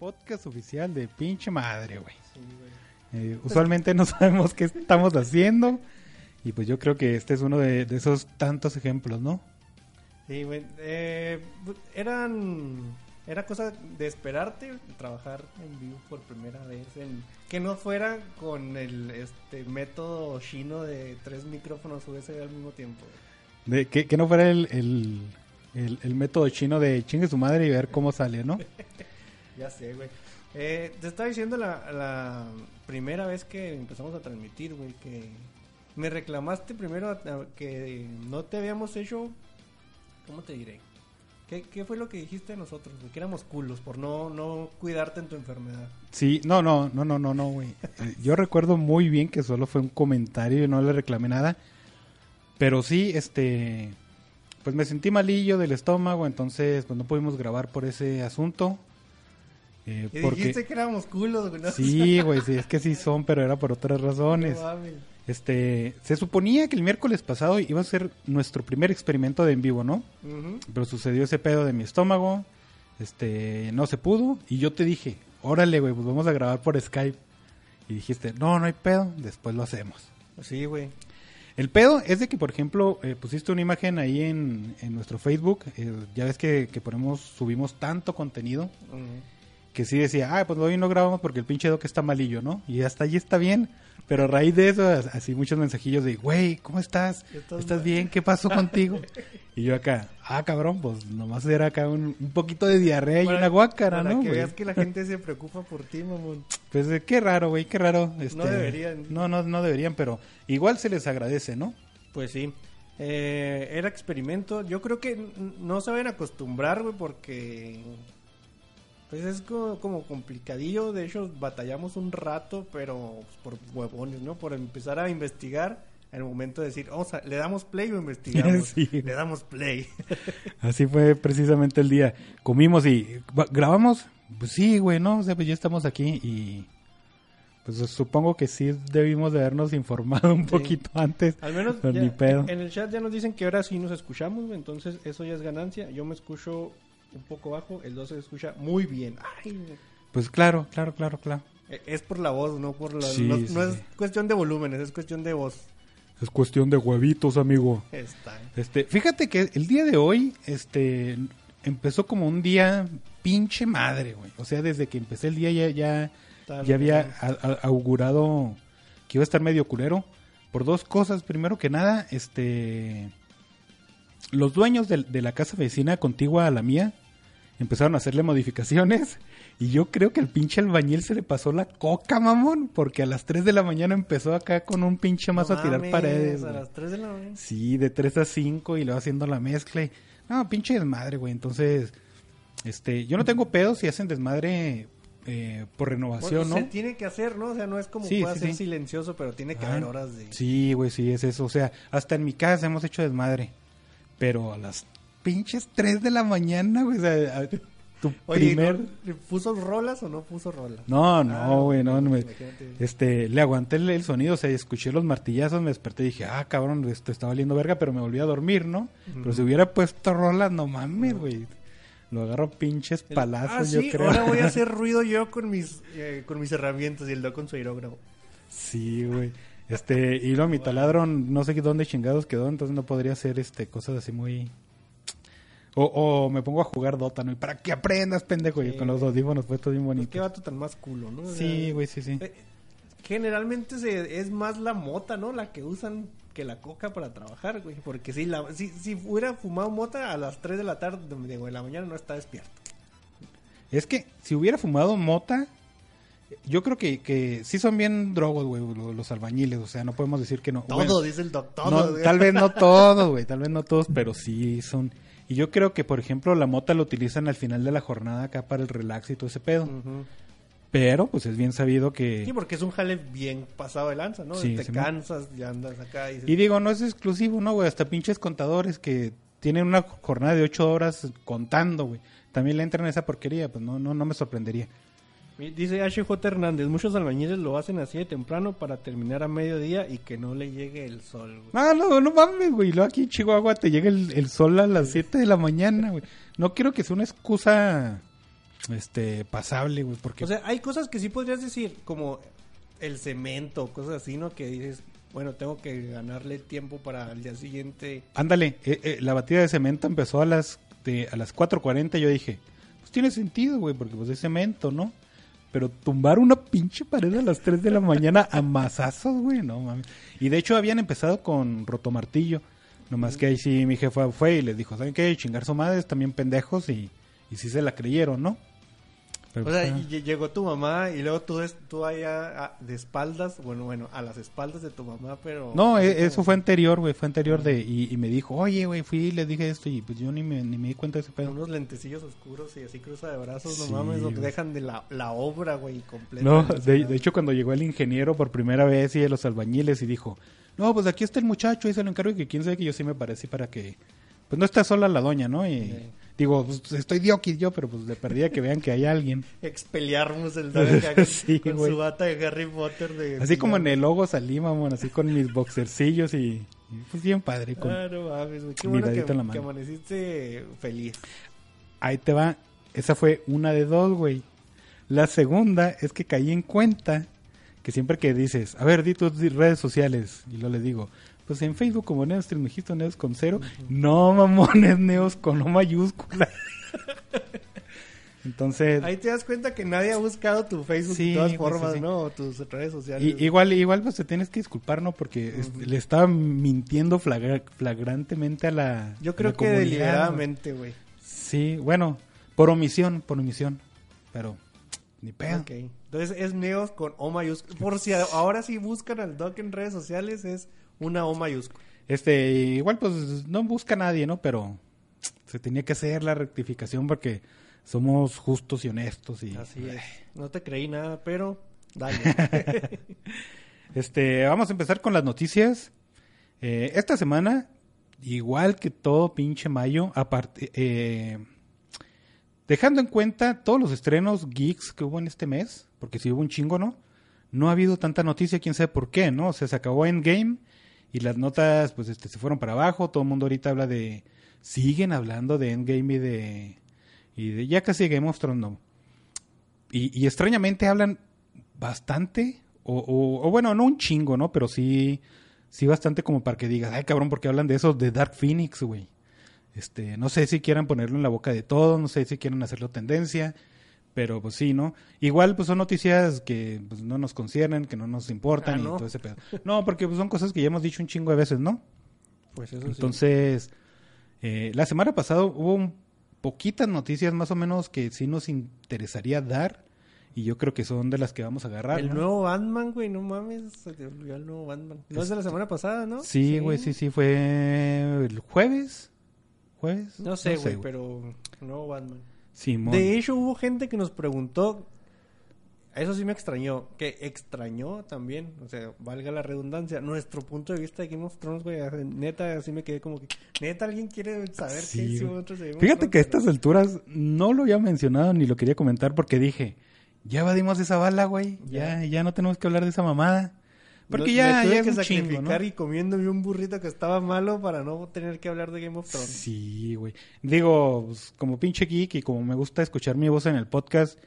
Podcast oficial de pinche madre, güey. Eh, usualmente no sabemos qué estamos haciendo. Y pues yo creo que este es uno de, de esos tantos ejemplos, ¿no? Sí, güey. Eh, eran. Era cosa de esperarte trabajar en vivo por primera vez. En, que no fuera con el este método chino de tres micrófonos USB al mismo tiempo. De, que, que no fuera el, el, el, el método chino de chingue su madre y ver cómo sale, ¿no? Ya sé, güey. Eh, te estaba diciendo la, la primera vez que empezamos a transmitir, güey, que me reclamaste primero que no te habíamos hecho, ¿cómo te diré? ¿Qué, qué fue lo que dijiste de nosotros? Que éramos culos por no, no cuidarte en tu enfermedad. Sí, no, no, no, no, no, no, güey. Eh, Yo recuerdo muy bien que solo fue un comentario y no le reclamé nada. Pero sí, este, pues me sentí malillo del estómago, entonces pues no pudimos grabar por ese asunto. Eh, Y porque dijiste que éramos culos, güey. ¿no? sí, güey, sí, es que sí son, pero era por otras razones. No. Este, se suponía que el miércoles pasado iba a ser nuestro primer experimento de en vivo, ¿no? Pero sucedió ese pedo de mi estómago. Este, no se pudo. Y yo te dije, órale, güey, pues vamos a grabar por Skype. Y dijiste, no, no hay pedo, después lo hacemos. Sí, güey. El pedo es de que, por ejemplo, eh, pusiste una imagen ahí en, en nuestro Facebook. eh, ya ves que, que ponemos, subimos tanto contenido Ujú. Que sí decía, ah, pues hoy no grabamos porque el pinche doc está malillo, ¿no? Y hasta ahí está bien. Pero a raíz de eso, as- así muchos mensajillos de, güey, ¿cómo estás? Estás ¿Estás mal". bien? ¿Qué pasó contigo? y yo acá, ah, cabrón, pues nomás era acá un, un poquito de diarrea y una guácara, Para ¿no? que güey? veas que la gente se preocupa por ti, mamón. Pues eh, qué raro, güey, qué raro. Este, No deberían. No, no, no deberían, pero igual se les agradece, ¿no? Pues sí. Eh, era experimento. Yo creo que no a acostumbrar, güey, porque. Pues es como, como complicadillo. De hecho, batallamos un rato, pero pues, por huevones, ¿no? Por empezar a investigar. En el momento de decir, vamos a, le damos play o investigamos. Sí. Le damos play. Así fue precisamente el día. Comimos y "Va- grabamos. Pues sí, güey, ¿no? O sea, pues ya estamos aquí y pues supongo que sí debimos de habernos informado un Sí. poquito antes. Al menos Pero ya- ni pedo. en el chat ya nos dicen que ahora sí nos escuchamos, entonces eso ya es ganancia. Yo me escucho un poco bajo, el 12 se escucha muy bien. Ay. Pues claro, claro, claro, claro. Eh, Es por la voz, no por la... Sí, no sí, no es cuestión de volúmenes, es cuestión de voz. Es cuestión de huevitos, amigo. Está. Este, fíjate que el día de hoy, este, empezó como un día pinche madre, güey. O sea, desde que empecé el día ya, ya, ya había que- a- a- augurado que iba a estar medio culero. Por dos cosas. Primero que nada, este, los dueños de, de la casa vecina contigua a la mía empezaron a hacerle modificaciones. Y yo creo que al pinche albañil se le pasó la coca, mamón. Porque a las 3 de la mañana empezó acá con un pinche mazo No a tirar mames, paredes. A las 3 de la mañana. Sí, de 3 a 5 y le va haciendo la mezcla. y- No, pinche desmadre, güey. Entonces, este, yo no tengo pedos si hacen desmadre eh, por renovación, Bueno, ¿no? Se tiene que hacer, ¿no? O sea, no es como Sí, pueda sí, ser sí. silencioso, pero tiene que Ah, haber horas de... Sí, güey, sí, es eso. O sea, hasta en mi casa hemos hecho desmadre. Pero a las pinches 3 de la mañana, güey. O sea, tu Oye, primer... ¿no- ¿puso rolas o no puso rolas? No, Ah, no, güey, no, no me-. Este, le aguanté el, el sonido, o sea, escuché los martillazos, me desperté y dije, ah, cabrón, esto está valiendo verga, pero me volví a dormir, ¿no? Pero si hubiera puesto rolas, no mames, güey. Lo agarro pinches El- palazos, ah, yo sí, creo. ahora voy a hacer ruido yo con mis, eh, con mis herramientas y el doc con su aerógrafo. Sí, güey. Este, y luego mi taladro, no sé dónde chingados quedó, entonces no podría hacer este cosas así muy. O, o me pongo a jugar Dota, ¿no? Y para que aprendas, pendejo, y con los audífonos puestos bien Pues bonitos. qué vato tan más culo, ¿no? Sí, güey, sí, sí. eh, generalmente se, es más la mota, ¿no? La que usan que la coca para trabajar, güey. Porque si, la, si, si hubiera fumado mota a las 3 de la tarde, de, de la mañana no está despierto. Es que si hubiera fumado mota, yo creo que, que sí son bien drogos, güey, lo- los albañiles. O sea, no podemos decir que no. Todo, Bueno, dice el doctor. no, tal vez no todos, güey, tal vez no todos, pero sí son. Y yo creo que, por ejemplo, la mota la utilizan al final de la jornada acá para el relax y todo ese pedo. Pero, pues es bien sabido que... Sí, porque es un jale bien pasado de lanza, ¿no? Sí, Te cansas, ya andas acá y Y digo, no es exclusivo, ¿no, güey? Hasta pinches contadores que tienen una jornada de ocho horas contando, güey. También le entran a esa porquería, pues no, no, no me sorprendería. Dice HJ Hernández, muchos albañiles lo hacen así de temprano para terminar a mediodía y que no le llegue el sol. güey. Ah, no, no mames, güey. Luego aquí en Chihuahua te llega el, el sol a las 7 de la mañana, güey. No quiero que sea una excusa, este, pasable, güey, porque... O sea, hay cosas que sí podrías decir, como el cemento, cosas así, ¿no? Que dices, bueno, tengo que ganarle tiempo para el día siguiente. Ándale, eh, eh, la batida de cemento empezó a las de, a las 4.40 yo dije, pues tiene sentido, güey, porque pues es cemento, ¿no? Pero tumbar una pinche pared a las 3 de la mañana a mazazos, güey, no mames. Y de hecho habían empezado con rotomartillo, nomás que ahí sí mi jefa fue y les dijo, ¿saben qué? Chingar su madre, también pendejos y, y sí se la creyeron, ¿no? O sea, y lle- llegó tu mamá y luego tú, tú allá de espaldas, bueno, bueno, a las espaldas de tu mamá, pero... No, e- como- eso fue anterior, güey, fue anterior de... Y, y me dijo, oye, güey, fui y le dije esto y pues yo ni me, ni me di cuenta de ese pedo. unos lentecillos oscuros y así cruza de brazos, Sí, no mames, lo dejan de la, la obra, güey, completa. No, de, de hecho cuando llegó el ingeniero por primera vez y de los albañiles y dijo, no, pues aquí está el muchacho, ahí se lo encargo y que quién sabe que yo sí me parecí para que... Pues no está sola la doña, ¿no? Y Sí. Digo, pues estoy dioquis yo, pero pues le perdía que vean que hay alguien. Expeliarmus el con, Sí, con güey. su bata de Harry Potter de... Así como en el logo salí, mamón, así con mis boxercillos y... pues bien padre. Con... Ah, no mames, güey. Qué bueno que, en la mano. que amaneciste feliz. Ahí te va. Esa fue una de dos, güey. La segunda es que caí en cuenta que siempre que dices, a ver, di tus redes sociales, y lo le digo, pues en Facebook como Neos Trilmejisto, Neos con cero. No, mamones, Neos con O mayúscula. Entonces, Ahí te das cuenta que nadie ha buscado tu Facebook Sí, de todas formas, sí, sí. ¿no? O tus redes sociales. y- igual, igual pues te tienes que disculpar, ¿no? Porque es- le estaba mintiendo flagra- flagrantemente a la Yo creo la que deliberadamente, güey. Sí, bueno, por omisión, por omisión. Pero, ni pedo. Ok. Entonces es Neos con O mayúscula. Por si ahora sí buscan al Doc en redes sociales, es una O mayúscula. Este, igual pues no busca nadie, ¿no? Pero se tenía que hacer la rectificación porque somos justos y honestos y Así es. No te creí nada, pero dale. este, vamos a empezar con las noticias. Eh, esta semana, igual que todo pinche mayo, aparte, eh, dejando en cuenta todos los estrenos geeks que hubo en este mes, porque si hubo un chingo, ¿no? No ha habido tanta noticia, quién sabe por qué, ¿no? O sea, se acabó Endgame y las notas, pues, este, se fueron para abajo. Todo el mundo ahorita habla de, siguen hablando de Endgame y de, y de ya casi Game of Thrones, no. Y, y extrañamente hablan bastante, o, o, bueno, no un chingo, ¿no? Pero sí, sí bastante como para que digas, ay cabrón, porque hablan de eso de Dark Phoenix, güey. Este, no sé si quieran ponerlo en la boca de todos, no sé si quieren hacerlo tendencia, pero pues sí, ¿no? Igual pues son noticias que pues, no nos conciernen, que no nos importan Ah, y todo ese pedo. No, porque pues, son cosas que ya hemos dicho un chingo de veces, ¿no? Pues eso Entonces, eh, la semana pasada hubo un- poquitas noticias más o menos que sí nos interesaría dar y yo creo que son de las que vamos a agarrar. El ¿no? nuevo Batman, güey, no mames, se te olvidó el nuevo Batman. No es de la semana pasada, ¿no? Sí, güey, sí, sí, fue el jueves. ¿Jueves? No sé, güey, pero nuevo Batman. Simón. De hecho, hubo gente que nos preguntó, eso sí me extrañó, que extrañó también, o sea, valga la redundancia, nuestro punto de vista de Game of Thrones, güey, neta, así me quedé como que, neta, alguien quiere saber Sí, qué hicimos nosotros de Game of Fíjate que a estas alturas no lo había mencionado ni lo quería comentar porque dije, ya evadimos esa bala, güey. Ya, ya no tenemos que hablar de esa mamada. Porque No- ya, me tuve ya es que un chingo, ¿no? sacrificar y comiéndome un burrito que estaba malo para no tener que hablar de Game of Thrones. Sí, güey. Digo, pues, como pinche geek y como me gusta escuchar mi voz en el podcast,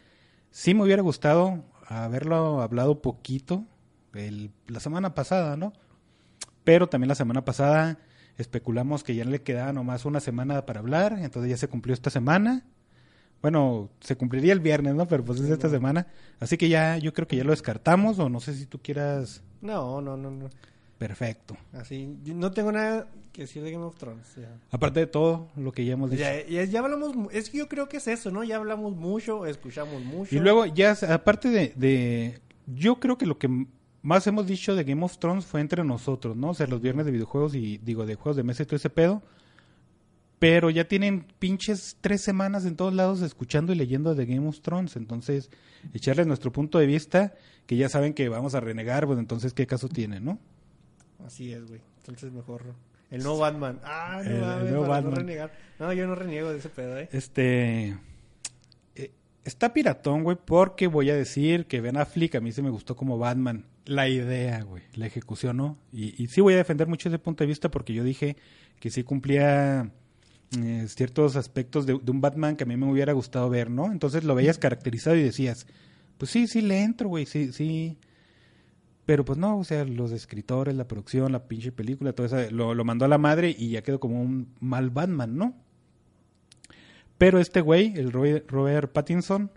sí me hubiera gustado haberlo hablado poquito el- la semana pasada, ¿no? Pero también la semana pasada especulamos que ya le quedaba nomás una semana para hablar, entonces ya se cumplió esta semana. Bueno, se cumpliría el viernes, ¿no? Pero pues es esta semana. Así que ya, yo creo que ya lo descartamos, o no sé si tú quieras. No, no, no, no. perfecto. Así, yo no tengo nada que decir de Game of Thrones. ya. Aparte de todo lo que ya hemos dicho. Ya, ya, ya hablamos, es que yo creo que es eso, ¿no? Ya hablamos mucho, escuchamos mucho. Y luego ya, aparte de, de- Yo creo que lo que más hemos dicho de Game of Thrones fue entre nosotros, ¿no? O sea, los viernes de videojuegos y, digo, de juegos de mesa y todo ese pedo. Pero ya tienen pinches tres semanas en todos lados escuchando y leyendo de Game of Thrones. Entonces, echarles nuestro punto de vista, que ya saben que vamos a renegar, pues entonces, ¿qué caso tiene, no? Así es, güey. Entonces mejor. El nuevo Batman. Ah, no El- el mames, para no Batman. renegar. No, yo no reniego de ese pedo, ¿eh? Este. eh, Está piratón, güey, porque voy a decir que Ben Affleck a mí se me gustó como Batman. La idea, güey, la ejecución, ¿no? Y, y sí voy a defender mucho ese punto de vista porque yo dije que sí cumplía eh, ciertos aspectos de, de un Batman que a mí me hubiera gustado ver, ¿no? Entonces lo veías caracterizado y decías, pues sí, sí le entro, güey, sí, sí. Pero pues no, o sea, los escritores, la producción, la pinche película, todo eso, lo, lo mandó a la madre y ya quedó como un mal Batman, ¿no? Pero este güey, el Roy- Robert Pattinson,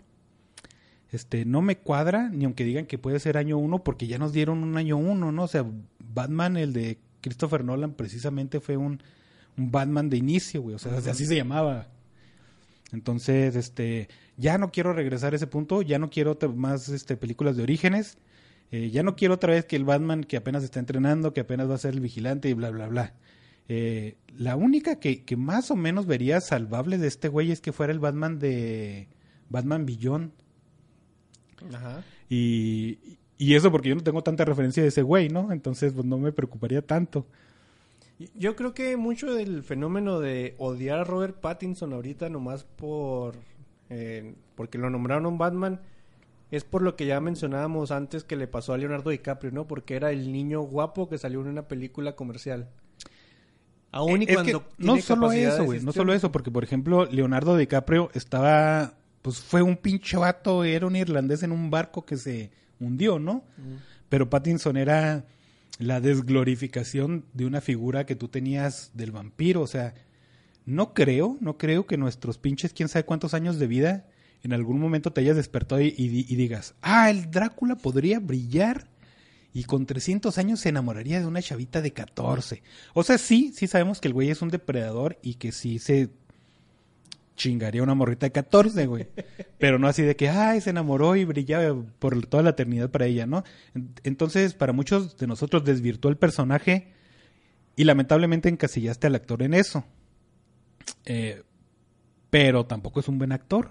este, no me cuadra, ni aunque digan que puede ser año uno, porque ya nos dieron un año uno, ¿no? O sea, Batman, el de Christopher Nolan, precisamente fue un, un Batman de inicio, güey. O sea, así se llamaba. Entonces, este, ya no quiero regresar a ese punto, ya no quiero más este, películas de orígenes, eh, ya no quiero otra vez que el Batman que apenas está entrenando, que apenas va a ser el vigilante y bla, bla, bla. Eh, la única que, que más o menos vería salvable de este güey es que fuera el Batman de Batman Billón. Ajá. Y, y eso porque yo no tengo tanta referencia de ese güey, ¿no? Entonces, pues no me preocuparía tanto. Y- Yo creo que mucho del fenómeno de odiar a Robert Pattinson ahorita nomás por... eh, porque lo nombraron un Batman es por lo que ya mencionábamos antes que le pasó a Leonardo DiCaprio, ¿no? Porque era el niño guapo que salió en una película comercial. Aún y Eh, Es cuando que tiene no solo eso, güey, no solo eso, porque por ejemplo, Leonardo DiCaprio estaba, pues fue un pinche vato, era un irlandés en un barco que se hundió, ¿no? Pero Pattinson era la desglorificación de una figura que tú tenías del vampiro, o sea, no creo, no creo que nuestros pinches, quién sabe cuántos años de vida, en algún momento te hayas despertado y, y di- y digas, ah, el Drácula podría brillar y con 300 años se enamoraría de una chavita de 14. O sea, sí, sí sabemos que el güey es un depredador y que sí se chingaría una morrita de 14, güey. Pero no así de que, ay, se enamoró y brillaba por toda la eternidad para ella, ¿no? En- Entonces, para muchos de nosotros desvirtuó el personaje y lamentablemente encasillaste al actor en eso. Eh, pero tampoco es un buen actor.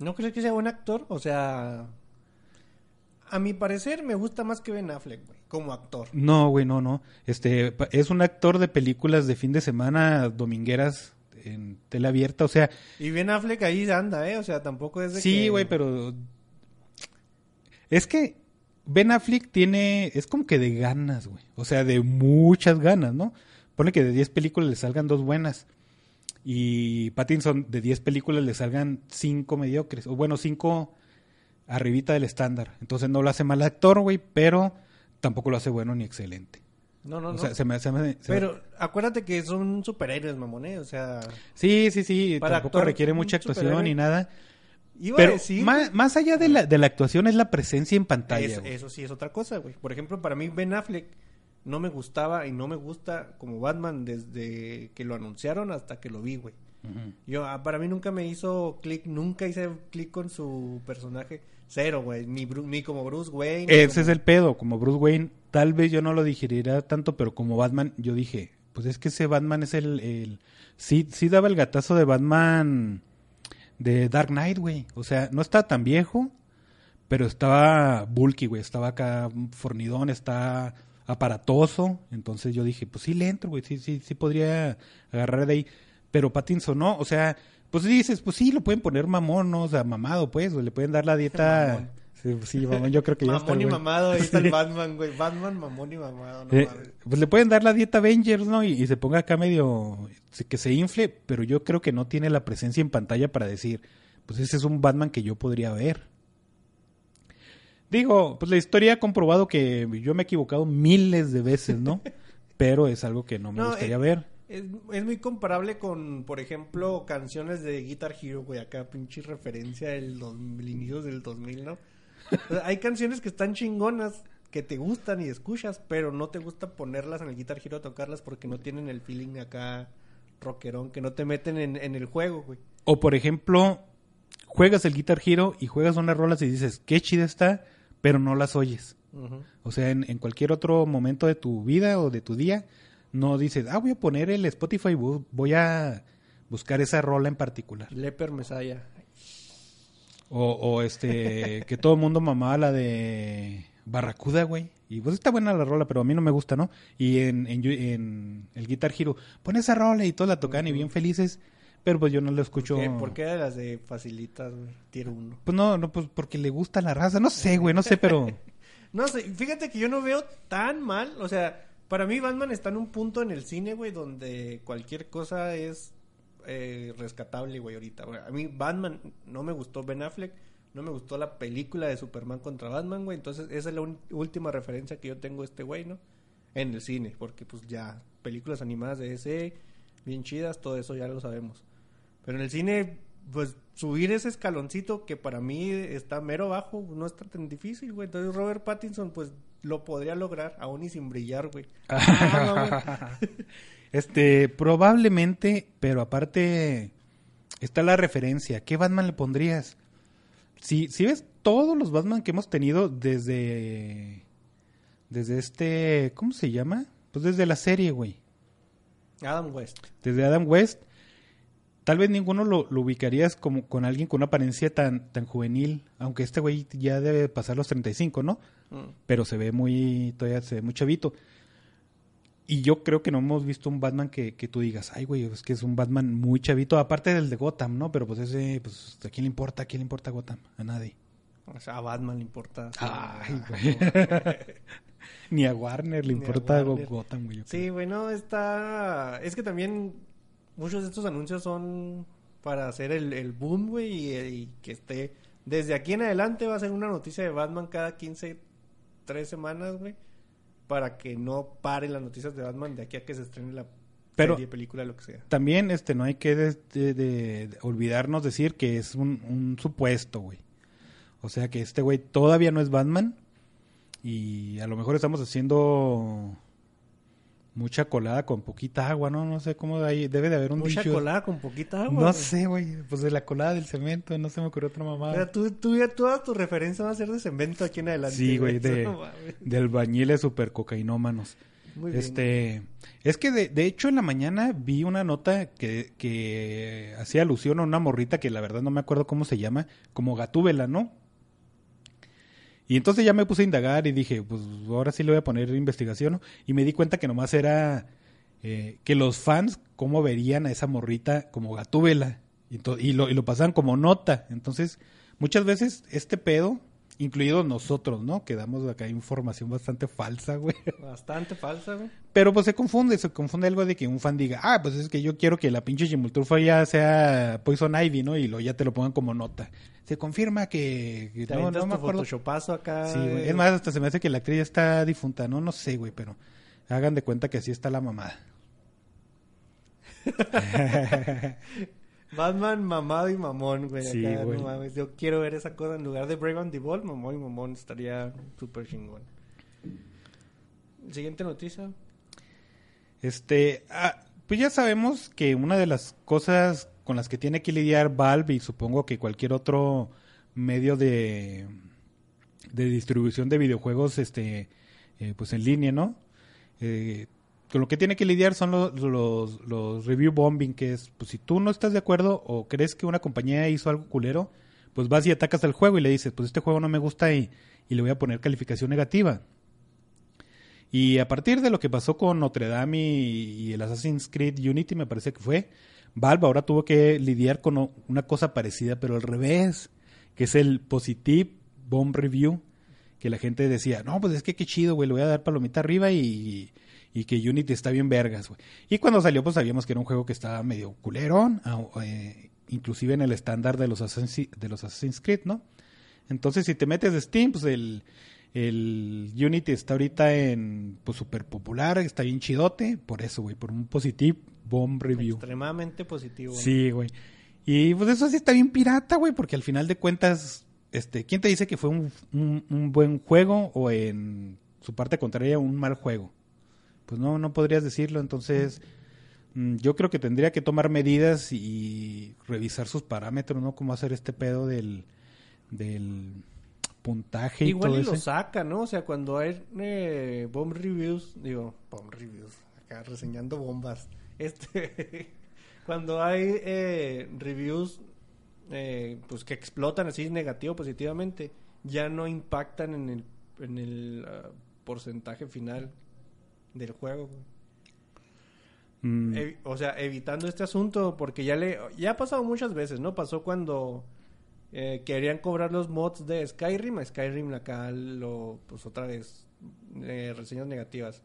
¿No crees que sea buen actor? O sea... A mi parecer me gusta más que Ben Affleck, güey, como actor. No, güey, no, no. Este, es un actor de películas de fin de semana domingueras en tela abierta, o sea, Y Ben Affleck ahí anda, ¿eh? O sea, tampoco es de sí, que- güey, pero es que Ben Affleck tiene, es como que de ganas, güey, o sea, de muchas ganas, ¿no? Pone que de 10 películas le salgan dos buenas y Pattinson de 10 películas le salgan cinco mediocres, o bueno, cinco arribita del estándar. Entonces no lo hace mal actor, güey, pero tampoco lo hace bueno ni excelente. No, no, O no. sea, se me, se me- se me- Pero acuérdate que son superhéroes, mamón, ¿eh? O sea, Sí, sí, sí, Para tampoco actuar requiere mucha actuación ni nada. iba Pero a decir... más, más allá de la, de la actuación es la presencia en pantalla. eso, sí es otra cosa, güey. Por ejemplo, para mí Ben Affleck no me gustaba y no me gusta como Batman desde que lo anunciaron hasta que lo vi, güey. Yo, ah, para mí nunca me hizo clic, nunca hice clic con su personaje. Cero, güey. Ni, ni como Bruce Wayne. Ese como- es el pedo. Como Bruce Wayne, tal vez yo no lo digeriría tanto, pero como Batman, yo dije, pues es que ese Batman es el... el... Sí, sí daba el gatazo de Batman de Dark Knight, güey. O sea, no está tan viejo, pero estaba bulky, güey. Estaba acá fornidón, está aparatoso. Entonces yo dije, pues sí le entro, güey. Sí, sí, sí podría agarrar de ahí. Pero Pattinson no, o sea, pues dices, pues sí, lo pueden poner mamón, ¿no? O sea, mamado, pues, o le pueden dar la dieta... Mamón. Sí, sí, mamón, yo creo que ya está. Mamón y mamado, ahí está el Batman, güey. Batman, mamón y mamado. No Eh, mames. pues le pueden dar la dieta Avengers, ¿no? Y, y se ponga acá medio... que se infle, pero yo creo que no tiene la presencia en pantalla para decir, pues ese es un Batman que yo podría ver. Digo, pues la historia ha comprobado que yo me he equivocado miles de veces, ¿no? pero es algo que no me No, gustaría eh, ver. Es, es muy comparable con, por ejemplo, canciones de Guitar Hero, güey. Acá, pinche referencia del dos- el inicio del 2000, ¿no? O sea, hay canciones que están chingonas, que te gustan y escuchas, pero no te gusta ponerlas en el Guitar Hero a tocarlas porque no tienen el feeling acá rockerón, que no te meten en, en el juego, güey. O por ejemplo, juegas el Guitar Hero y juegas unas rolas y dices, qué chida está, pero no las oyes. O sea, en, en cualquier otro momento de tu vida o de tu día, no dices, ah, voy a poner el Spotify, voy a buscar esa rola en particular. Leper Messiah. O, o este, que todo el mundo mamaba la de Barracuda, güey. Y pues está buena la rola, pero a mí no me gusta, ¿no? Y en, en, el Guitar Hero, pon esa rola y todos la tocan y bien felices, pero pues yo no la escucho. ¿Qué? ¿Por qué de las de facilitas? Tier 1. Pues no, no, pues porque le gusta la raza, no sé, güey, no sé, pero... No sé, fíjate que yo no veo tan mal, o sea, para mí Batman está en un punto en el cine, güey, donde cualquier cosa es eh, rescatable, güey, ahorita. A mí Batman no me gustó Ben Affleck, no me gustó la película de Superman contra Batman, güey, entonces esa es la última referencia que yo tengo de este güey, ¿no? En el cine, porque pues ya, películas animadas de ese, bien chidas, todo eso ya lo sabemos. Pero en el cine, pues subir ese escaloncito que para mí está mero bajo, no está tan difícil, güey. Entonces Robert Pattinson, pues lo podría lograr, aún y sin brillar, güey. Ah, Este, probablemente, pero aparte está la referencia. ¿Qué Batman le pondrías? Si, si ves todos los Batman que hemos tenido desde. Desde este. ¿Cómo se llama? Pues desde la serie, güey. Adam West. Desde Adam West. Tal vez ninguno lo, lo ubicarías como con alguien con una apariencia tan, tan juvenil. Aunque este güey ya debe pasar los 35, ¿no? Mm. pero se ve muy, todavía se ve muy chavito. Y yo creo que no hemos visto un Batman que, que tú digas, ay, güey, es que es un Batman muy chavito, aparte del de Gotham, ¿no? Pero pues ese, pues, ¿a quién le importa? ¿A quién le importa Gotham? A nadie. O sea, a Batman le importa. Ay, güey. Ni a Warner le Ni importa Warner. Gotham, güey. Sí, bueno, está... Es que también muchos de estos anuncios son para hacer el, el boom, güey, y, y que esté... Desde aquí en adelante va a ser una noticia de Batman cada 15, 3 semanas, güey, para que no paren las noticias de Batman de aquí a que se estrene la Pero- serie, película, lo que sea. También, este, no hay que de- de- de- de olvidarnos decir que es un, un supuesto, güey. O sea que este güey todavía no es Batman y a lo mejor estamos haciendo mucha colada con poquita agua, ¿no? No sé cómo hay, debe de haber un Mucha dicho. colada con poquita agua. No güey. sé, güey, pues de la colada del cemento, no se me ocurrió otra mamada. sea, tú, tú ya todas tus referencias van a ser de cemento aquí en adelante. Sí, güey, de, No de albañiles super cocainómanos. Muy bien. Este, es que de, de hecho en la mañana vi una nota que, que hacía alusión a una morrita que la verdad no me acuerdo cómo se llama, como Gatúbela, ¿no? Y entonces ya me puse a indagar y dije, pues ahora sí le voy a poner investigación. Y me di cuenta que nomás era eh, que los fans, cómo verían a esa morrita como Gatúbela. Y, y lo, y lo pasaban como nota. Entonces, muchas veces este pedo, incluidos nosotros, ¿no? Que damos acá información bastante falsa, güey. Bastante falsa, güey. Pero pues se confunde, se confunde algo de que un fan diga, ah, pues es que yo quiero que la pinche Chimulturfa ya sea Poison Ivy, ¿no? Y lo ya te lo pongan como nota. Se confirma que... que Te no, no me acuerdo. photoshopazo acá. Sí, güey. Es más, hasta se me hace que la actriz ya está difunta, ¿no? No sé, güey, pero hagan de cuenta que así está la mamada. Batman mamado y mamón, güey. Sí, acá, güey. no mames. Yo quiero ver esa cosa en lugar de Brave and the Bold, mamón y mamón estaría súper chingón. Siguiente noticia. Este, ah, pues ya sabemos que una de las cosas con las que tiene que lidiar Valve y supongo que cualquier otro medio de, de distribución de videojuegos, este, eh, pues en línea, ¿no? Eh, con lo que tiene que lidiar son los, los, review bombing, que es, pues si tú no estás de acuerdo o crees que una compañía hizo algo culero, pues vas y atacas al juego y le dices, pues este juego no me gusta y, y le voy a poner calificación negativa. Y a partir de lo que pasó con Notre Dame y, y el Assassin's Creed Unity, me parece que fue, Valve ahora tuvo que lidiar con una cosa parecida, pero al revés, que es el Positive Bomb Review, que la gente decía, no, pues es que qué chido, güey, le voy a dar palomita arriba y, y que Unity está bien vergas, güey. Y cuando salió, pues sabíamos que era un juego que estaba medio culerón, ah, eh, inclusive en el estándar de los, Assassin's, de los Assassin's Creed, ¿no? Entonces, si te metes de Steam, pues el, el Unity está ahorita en, pues súper popular, está bien chidote, por eso, güey, por un Positive Bomb Review. Extremadamente positivo. Sí, güey. Y pues eso sí está bien pirata, güey, porque al final de cuentas, este, ¿quién te dice que fue un, un- un buen juego o en su parte contraria un mal juego? Pues no, no podrías decirlo. Entonces, mm, yo creo que tendría que tomar medidas y revisar sus parámetros, ¿no? Cómo hacer este pedo del, del puntaje y Igual todo y lo saca, ¿no? O sea, cuando hay eh, bomb reviews, digo, bomb reviews, acá reseñando bombas. Este, cuando hay eh, reviews, eh, pues que explotan así negativo, positivamente, ya no impactan en el, en el ah, porcentaje final del juego. Mm, o sea, evitando este asunto, porque ya le ya ha pasado muchas veces, ¿no? Pasó cuando eh, querían cobrar los mods de Skyrim, a Skyrim acá lo, pues otra vez, eh, reseñas negativas.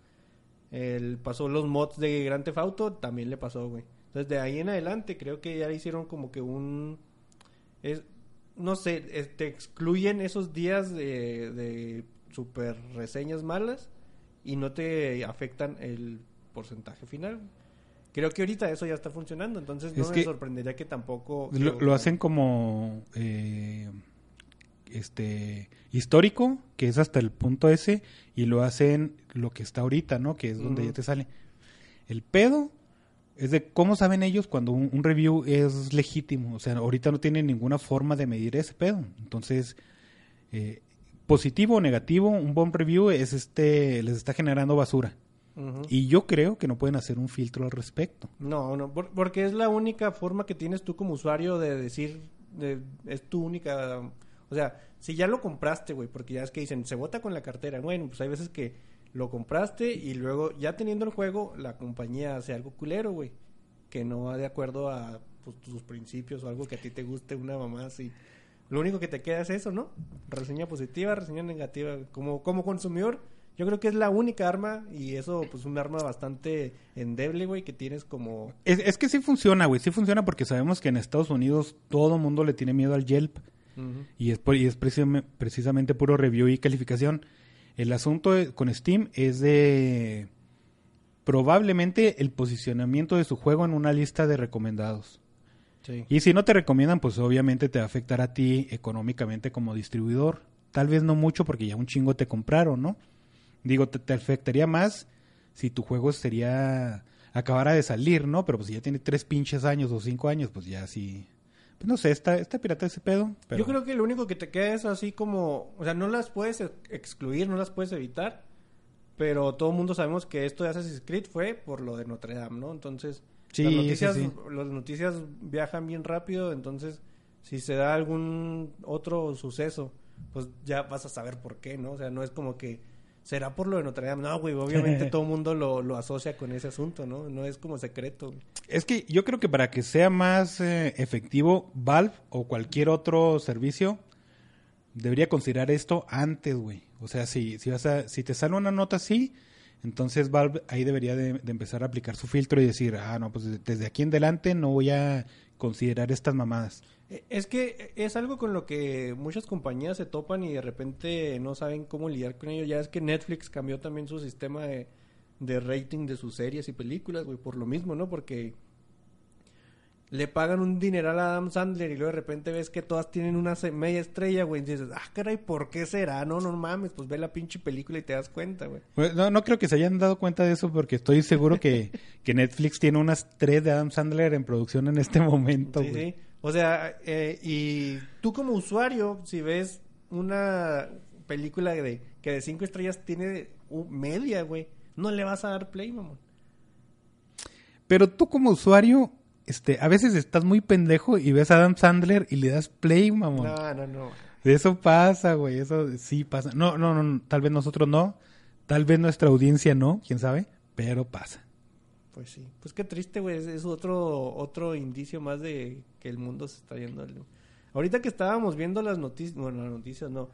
El, pasó los mods de Grand Theft Auto, también le pasó, güey. Entonces, de ahí en adelante, creo que ya hicieron como que un... Es, no sé, te excluyen esos días de, de super reseñas malas y no te afectan el porcentaje final. Creo que ahorita eso ya está funcionando, entonces no Es me sorprendería que tampoco... Lo, lo hacen como eh, este histórico, que es hasta el punto ese, y lo hacen lo que está ahorita, ¿no? Que es donde ya te sale. El pedo es de cómo saben ellos cuando un, un review es legítimo. O sea, ahorita no tienen ninguna forma de medir ese pedo. Entonces, eh, positivo o negativo, un buen review es este, les está generando basura. Y yo creo que no pueden hacer un filtro al respecto. No, no, por- porque es la única forma que tienes tú como usuario de decir, de- es tu única, o sea, si ya lo compraste, güey, porque ya es que dicen, se vota con la cartera, bueno, pues hay veces que lo compraste y luego ya teniendo el juego, la compañía hace algo culero, güey, que no va de acuerdo a pues, tus principios o algo que a ti te guste, una mamá así. Lo único que te queda es eso, ¿no? Reseña positiva, reseña negativa. Como, como consumidor, yo creo que es la única arma y eso, pues, un arma bastante endeble, güey, que tienes como... Es, es que sí funciona, güey. Sí funciona porque sabemos que en Estados Unidos todo mundo le tiene miedo al Yelp. Y es, por- y es precisamente, precisamente puro review y calificación. El asunto de- con Steam es de probablemente el posicionamiento de su juego en una lista de recomendados. Sí. Y si no te recomiendan, pues obviamente te va a afectar a ti económicamente como distribuidor. Tal vez no mucho porque ya un chingo te compraron, ¿no? Digo, te, te afectaría más si tu juego sería acabara de salir, ¿no? Pero pues si ya tiene tres pinches años o cinco años, pues ya sí. Pues no sé, está, está pirata ese pedo. Pero... Yo creo que lo único que te queda es así como... O sea, no las puedes ex- excluir, no las puedes evitar. Pero todo el mundo sabemos que esto de Assassin's Creed fue por lo de Notre Dame, ¿no? Entonces, Sí, las, noticias, sí. las noticias viajan bien rápido. Entonces, si se da algún otro suceso, pues ya vas a saber por qué, ¿no? O sea, no es como que... ¿Será por lo de Notre Dame? No, güey, obviamente todo el mundo lo, lo asocia con ese asunto, ¿no? No es como secreto. güey. Es que yo creo que para que sea más eh, efectivo, Valve o cualquier otro servicio debería considerar esto antes, güey. O sea, si, si, vas a, si te sale una nota así, entonces Valve ahí debería de, empezar a aplicar su filtro y decir, ah, no, pues desde aquí en adelante no voy a considerar estas mamadas. Eh, Es que es algo con lo que muchas compañías se topan y de repente no saben cómo lidiar con ello. Ya es que Netflix cambió también su sistema de, de rating de sus series y películas, güey, por lo mismo, ¿no? Porque le pagan un dineral a Adam Sandler y luego de repente ves que todas tienen una media estrella, güey, y dices, ah, caray, ¿por qué será? No, no mames, pues ve la pinche película y te das cuenta, güey. Pues, no, no creo que se hayan dado cuenta de eso porque estoy seguro que, que Netflix tiene unas tres de Adam Sandler en producción en este momento, Sí, güey. sí. O sea, eh, y tú como usuario, si ves una película de que de cinco estrellas tiene media, güey, no le vas a dar play, mamón. Pero tú como usuario, este, a veces estás muy pendejo y ves a Adam Sandler y le das play, mamón. No, no, no. Eso pasa, güey, eso sí pasa. No, no, no, tal vez nosotros no, tal vez nuestra audiencia no, quién sabe, pero pasa. Pues sí. Pues qué triste, güey. Es, es otro otro indicio más de que el mundo se está yendo. al- Ahorita que estábamos viendo las noticias, bueno, las noticias no,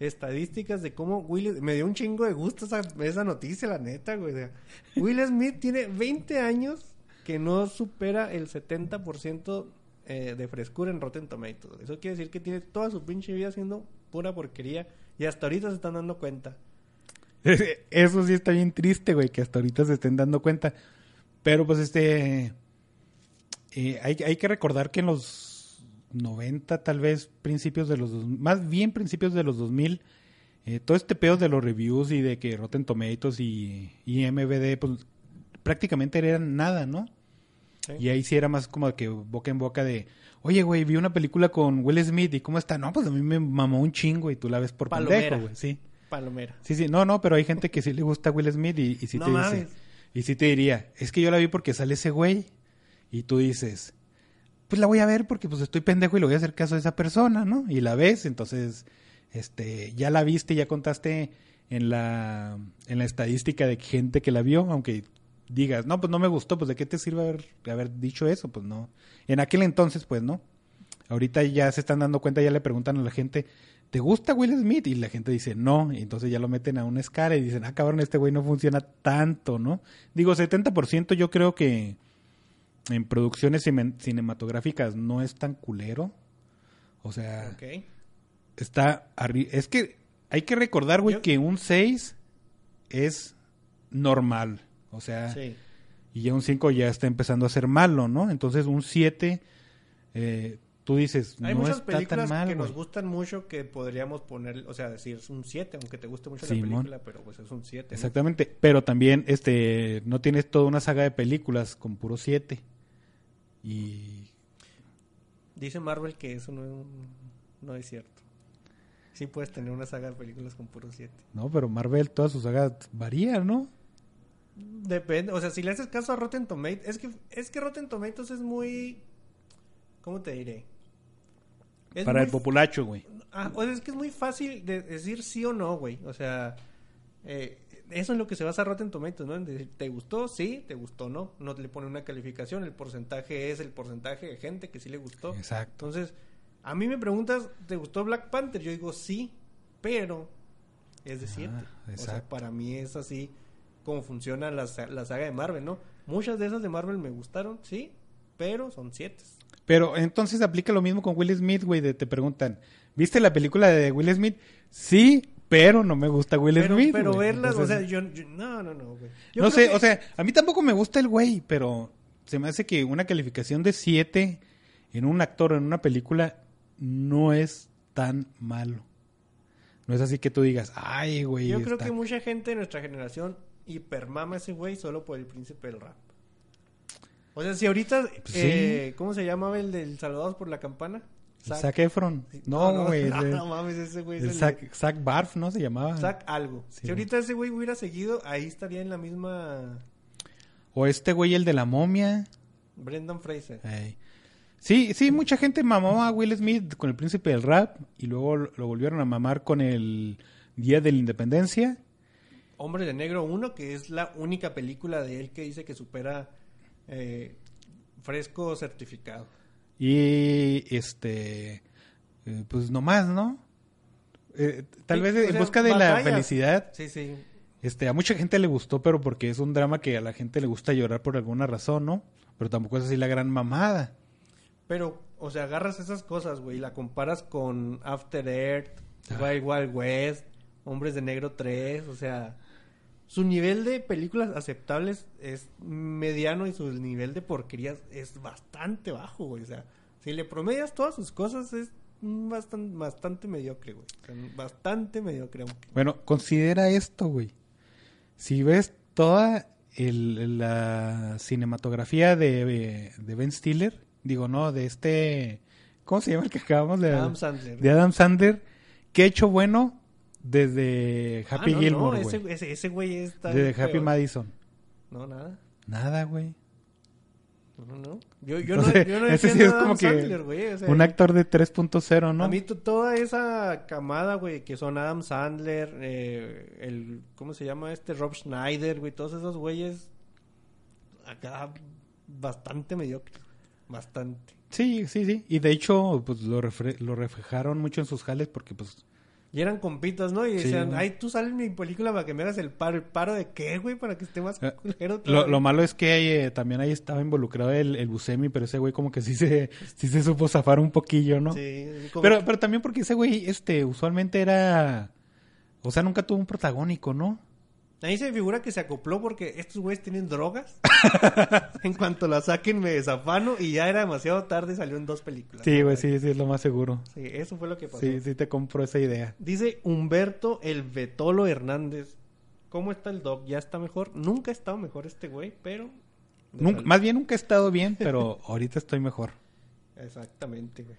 estadísticas de cómo Will me dio un chingo de gusto esa, esa noticia, la neta, güey. O sea, Will Smith tiene 20 años que no supera el 70% eh, de frescura en Rotten Tomatoes. Eso quiere decir que tiene toda su pinche vida haciendo pura porquería y hasta ahorita se están dando cuenta. Eso sí está bien triste, güey, que hasta ahorita se estén dando cuenta. Pero pues este... eh, hay, hay que recordar que en los 90, tal vez principios de los... dos- Más bien principios de los 2000. eh, todo este pedo de los reviews y de que Rotten Tomatoes y, y MVD, pues prácticamente eran nada, ¿no? Sí. Y ahí sí era más como que boca en boca de, oye, güey, vi una película con Will Smith y cómo está. No, pues a mí me mamó un chingo y tú la ves por Palomera. pendejo, güey. Sí. Palomera. Sí, sí. No, no, pero hay gente que sí le gusta Will Smith y, y sí No te mames. dice. Y sí te diría, es que yo la vi porque sale ese güey. Y tú dices, pues la voy a ver porque pues estoy pendejo y le voy a hacer caso a esa persona, ¿no? Y la ves, entonces, este, ya la viste, ya contaste en la, en la estadística de gente que la vio, aunque digas, no, pues no me gustó, pues de qué te sirve haber, haber dicho eso, pues no. En aquel entonces, pues no. Ahorita ya se están dando cuenta, ya le preguntan a la gente, ¿te gusta Will Smith? Y la gente dice, no, y entonces ya lo meten a una escala y dicen, ah, cabrón, este güey no funciona tanto, ¿no? Digo, 70% yo creo que en producciones cine- cinematográficas no es tan culero. O sea, está arri- Es que hay que recordar, güey, Yo- que un 6 es normal. O sea, Sí. y ya un 5 ya está empezando a ser malo, ¿no? Entonces un 7, eh, tú dices, Hay no muchas está tan películas mal, que nos gustan mucho que podríamos poner, o sea, decir es un 7, aunque te guste mucho Simón. la película, pero pues es un 7. ¿no? Exactamente, pero también este no tienes toda una saga de películas con puro 7. Y Dice Marvel que eso no, no es cierto. Sí puedes tener una saga de películas con puro 7. no, pero Marvel todas sus sagas varían, ¿no? Depende, o sea, si le haces caso a Rotten Tomatoes, es que es que Rotten Tomatoes es muy ¿cómo te diré? Es Para muy el populacho, güey. Ah, o sea, es que es muy fácil de decir sí o no, güey. O sea, eh, eso es lo que se basa Rotten Tomatoes, ¿no? En decir, ¿te gustó? Sí, ¿te gustó? No. No le pone una calificación. El porcentaje es el porcentaje de gente que sí le gustó. Exacto. Entonces, a mí me preguntas, ¿te gustó Black Panther? Yo digo sí, pero es de 7. o sea, Ah, para mí es así como funciona la, la saga de Marvel, ¿no? Muchas de esas de Marvel me gustaron, sí, pero son 7. Pero entonces aplica lo mismo con Will Smith, güey, de te preguntan, ¿viste la película de Will Smith? Sí, pero no me gusta Will Pero, Smith. pero güey. verlas, Entonces, o sea, yo, yo- no, no, no, güey. Yo no sé, que- o sea, a mí tampoco me gusta el güey, pero se me hace que una calificación de 7 en un actor o en una película no es tan malo. No es así que tú digas, ay, güey. Yo creo está- que mucha gente de nuestra generación hipermama ese güey solo por el príncipe del rap. O sea, si ahorita, Pues eh, ¿cómo se llamaba el del Salvados por la Campana? Zac Efron. No, güey. No, no mames, ese güey es el el Zac, Zac Barf, ¿no? Se llamaba. Zac algo. Sí, si ahorita ese güey hubiera seguido, ahí estaría en la misma O este güey, el de la momia. Brendan Fraser. Sí, sí, mucha gente mamó a Will Smith con el príncipe del rap y luego lo volvieron a mamar con el Día de la Independencia. Hombre de Negro 1, que es la única película de él que dice que supera eh, fresco certificado. Y este, eh, pues no más, ¿no? Eh, tal Sí, vez en sea, busca de la felicidad, Sí, sí. este, a mucha gente le gustó, pero porque es un drama que a la gente le gusta llorar por alguna razón, ¿no? Pero tampoco es así la gran mamada. Pero, o sea, agarras esas cosas, güey, y la comparas con After Earth, Ah. Wild Wild West, Hombres de Negro 3, o sea, su nivel de películas aceptables es mediano y su nivel de porquerías es bastante bajo, güey, o sea, si le promedias todas sus cosas es bastante, bastante mediocre, güey, o sea, bastante mediocre. Bueno, considera esto, güey. Si ves toda el- la cinematografía de, de Ben Stiller, digo, no, de este, ¿cómo se llama el que acabamos de Adam Sandler. de Adam Sandler, que ha hecho bueno desde Ah, Happy no, no, Gilmore, ese, güey. ese, ese güey está... Desde peor. Happy Madison. No, nada. Nada, güey. No, no. Yo, yo Entonces, no, yo no ese sí es que Sandler, güey, o sea, Un actor de 3.0, ¿no? A mí to- toda esa camada, güey, que son Adam Sandler, eh, el, ¿cómo se llama este? Rob Schneider, güey, todos esos güeyes, acá bastante mediocre, bastante. Sí, sí, sí. Y de hecho, pues lo, refre- lo reflejaron mucho en sus jales porque, pues, Y eran compitas, ¿no? Y Sí, decían, güey. ay, tú sales en mi película para que me hagas el paro. ¿El paro de qué, güey? Para que esté más Eh, culero. Lo, malo es que eh, también ahí estaba involucrado el, el Buscemi, pero ese güey como que sí se, sí se supo zafar un poquillo, ¿no? Sí, como- Pero, pero también porque ese güey, este, usualmente era, o sea, nunca tuvo un protagónico, ¿no? Ahí se me figura que se acopló porque estos güeyes tienen drogas. en cuanto la saquen me desafano y ya era demasiado tarde y salió en dos películas. Sí, ¿no? güey, sí, sí, es lo más seguro. Sí, eso fue lo que pasó. Sí, sí te compro esa idea. Dice Humberto el Betolo Hernández. ¿Cómo está el doc? ¿Ya está mejor? Nunca ha estado mejor este güey, pero... Nunca- más bien nunca he estado bien, pero ahorita estoy mejor. Exactamente, güey.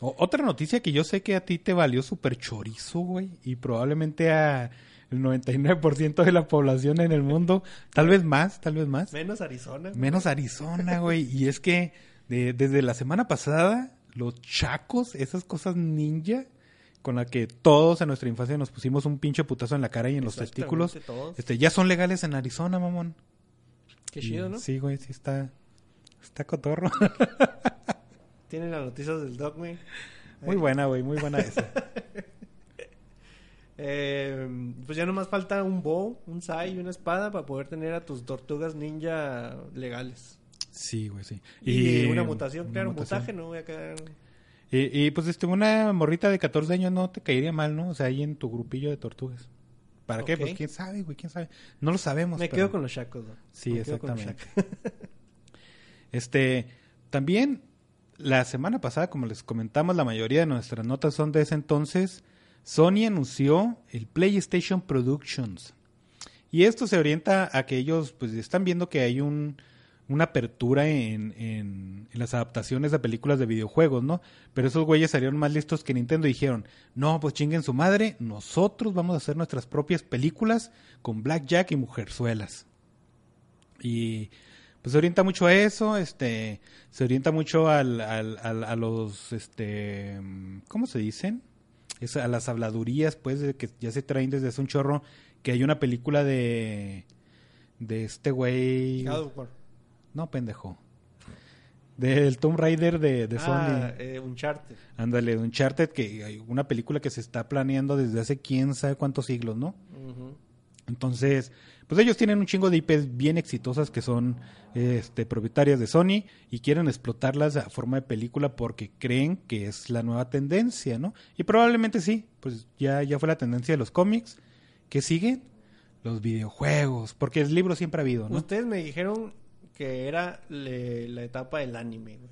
O- otra noticia que yo sé que a ti te valió súper chorizo, güey, y probablemente a el 99% de la población en el mundo, tal vez más, tal vez más, Menos Arizona. güey. menos Arizona, güey, y es que de- desde la semana pasada, los chacos, esas cosas ninja, con la que todos en nuestra infancia nos pusimos un pinche putazo en la cara y en los testículos, todos. este, ya son legales en Arizona, mamón. Qué chido, ¿no? Sí, güey, sí está, está cotorro. Tienen las noticias del doc, güey. muy buena, güey, muy buena esa. Eh, pues ya nomás falta un bow, un sai y una espada para poder tener a tus tortugas ninja legales. Sí, güey, sí. Y, una mutación, una claro, mutación. mutaje, no voy a quedar... Y, y, pues este, una morrita de 14 años no te caería mal, ¿no? O sea, ahí en tu grupillo de tortugas. ¿Para qué? Pues quién sabe, güey, quién sabe. No lo sabemos. Me pero- quedo con los chacos, ¿no? Sí, Me exactamente. Este, también la semana pasada, como les comentamos, la mayoría de nuestras notas son de ese entonces. Sony anunció el PlayStation Productions. Y esto se orienta a que ellos pues están viendo que hay un, una apertura en, en- en las adaptaciones de películas de videojuegos, ¿no? Pero esos güeyes salieron más listos que Nintendo y dijeron, no, pues chinguen su madre, nosotros vamos a hacer nuestras propias películas con Blackjack y Mujerzuelas. Y pues se orienta mucho a eso, este, se orienta mucho al- al- a los, este, ¿cómo se dicen? Es a las habladurías, pues, de que ya se traen desde hace un chorro, que hay una película de, de este güey, no pendejo, del Tomb Raider de, de Ah, Sony, eh, Uncharted. ándale, de Uncharted, que hay una película que se está planeando desde hace quién sabe cuántos siglos, ¿no? Entonces, pues ellos tienen un chingo de IPs bien exitosas que son este, propietarias de Sony y quieren explotarlas a forma de película porque creen que es la nueva tendencia, ¿no? Y probablemente sí, pues ya, ya fue la tendencia de los cómics. ¿Qué siguen? Los videojuegos, porque el libro siempre ha habido, ¿no? Ustedes me dijeron que era le- la etapa del anime, güey.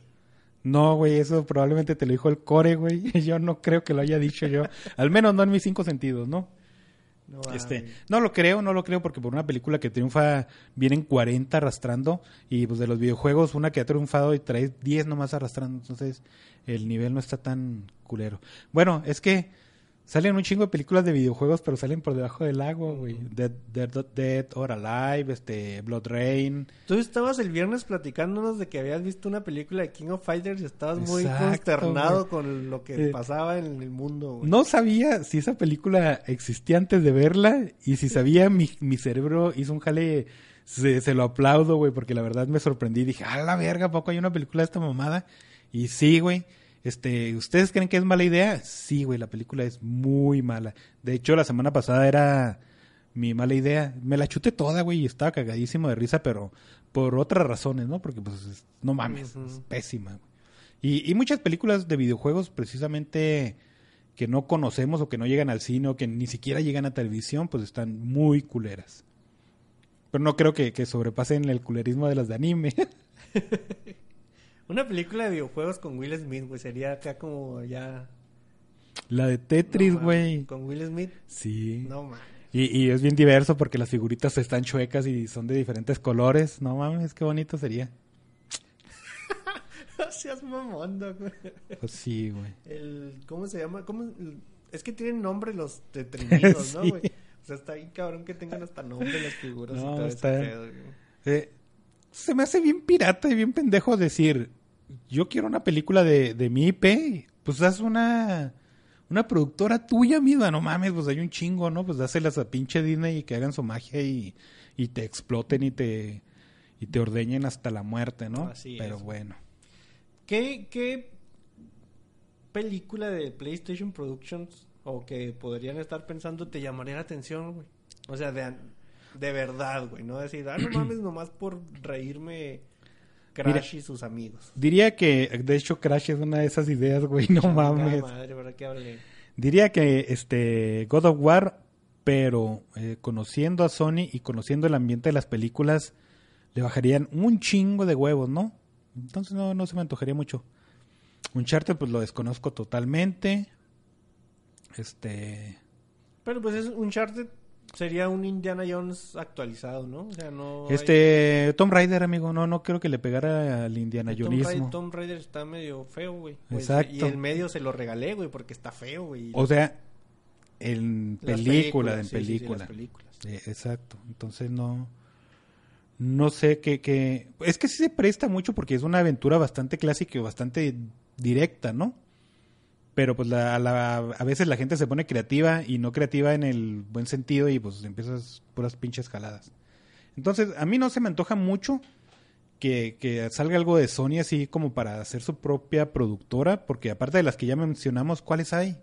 No, güey, eso probablemente te lo dijo el core, güey. Yo no creo que lo haya dicho yo. Al menos no en mis cinco sentidos, ¿no? No, Este, no lo creo, no lo creo porque por una película que triunfa vienen 40 arrastrando y pues de los videojuegos una que ha triunfado y trae 10 nomás arrastrando, entonces el nivel no está tan culero. Bueno, es que salen un chingo de películas de videojuegos, pero salen por debajo del agua, güey. Dead, Dead, Dead or Alive, este Blood Rain. Tú estabas el viernes platicándonos de que habías visto una película de King of Fighters y estabas muy Exacto, consternado güey. con lo que Eh, pasaba en el mundo, güey. No sabía si esa película existía antes de verla y si sabía mi, mi cerebro hizo un jale, se, se lo aplaudo, güey, porque la verdad me sorprendí. Dije, a la verga, ¿a poco hay una película de esta mamada? Y sí, güey. Este, ¿ustedes creen que es mala idea? Sí, güey, la película es muy mala. De hecho, la semana pasada era mi mala idea. Me la chuté toda, güey, y estaba cagadísimo de risa, pero por otras razones, ¿no? Porque, pues, es- no mames, es pésima, güey. Y, y muchas películas de videojuegos, precisamente, que no conocemos o que no llegan al cine o que ni siquiera llegan a televisión, pues están muy culeras. Pero no creo que, que sobrepasen el culerismo de las de anime. Una película de videojuegos con Will Smith, güey, sería acá como ya... La de Tetris, No, güey. Con Will Smith. sí. No, mames. Y, y es bien diverso porque las figuritas están chuecas y son de diferentes colores. No mames, qué bonito sería. No seas mamón, Doc, güey. Pues sí, güey. El, ¿Cómo se llama? ¿Cómo? Es que tienen nombre los detrimidos, ¿no, Sí. güey? O sea, está ahí cabrón que tengan hasta nombre las figuras y No, todo está- ese pedo, güey. Eh, se me hace bien pirata y bien pendejo decir, yo quiero una película de, de mi IP, pues haz una, una productora tuya misma, no mames, pues hay un chingo, ¿no? Pues dáselas a pinche Disney y que hagan su magia y, y te exploten y te, y te ordeñen hasta la muerte, ¿no? Así Pero es. bueno. ¿Qué, ¿Qué película de PlayStation Productions o que podrían estar pensando te llamaría la atención, güey? O sea, de, de verdad, güey. No decir, ah, no mames, nomás por reírme Crash Mira. y sus amigos. Diría que, de hecho, Crash es una de esas ideas, güey, no mames. madre, ¿verdad que hablé? Diría que este God of War pero eh, conociendo a Sony y conociendo el ambiente de las películas, le bajarían un chingo de huevos, ¿no? Entonces no, no se me antojaría mucho. Uncharted pues lo desconozco totalmente. Este... Pero pues es Uncharted sería un Indiana Jones actualizado, ¿no? O sea, no Este, Tom Raider, amigo, no no creo que le pegara al Indiana Jonesismo. Tom Raider está medio feo, güey. Pues, Exacto. Y el medio se lo regalé, güey, porque está feo, güey. O sea, en película, en sí, sí, sí, película. las películas. Eh, exacto. Entonces no no sé qué qué es que sí se presta mucho porque es una aventura bastante clásica y bastante directa, ¿no? Pero pues la, a, la- a veces la gente se pone creativa y no creativa en el buen sentido y pues empiezas puras pinches jaladas. Entonces, a mí no se me antoja mucho que, que salga algo de Sony así como para hacer su propia productora, porque aparte de las que ya mencionamos, ¿cuáles hay?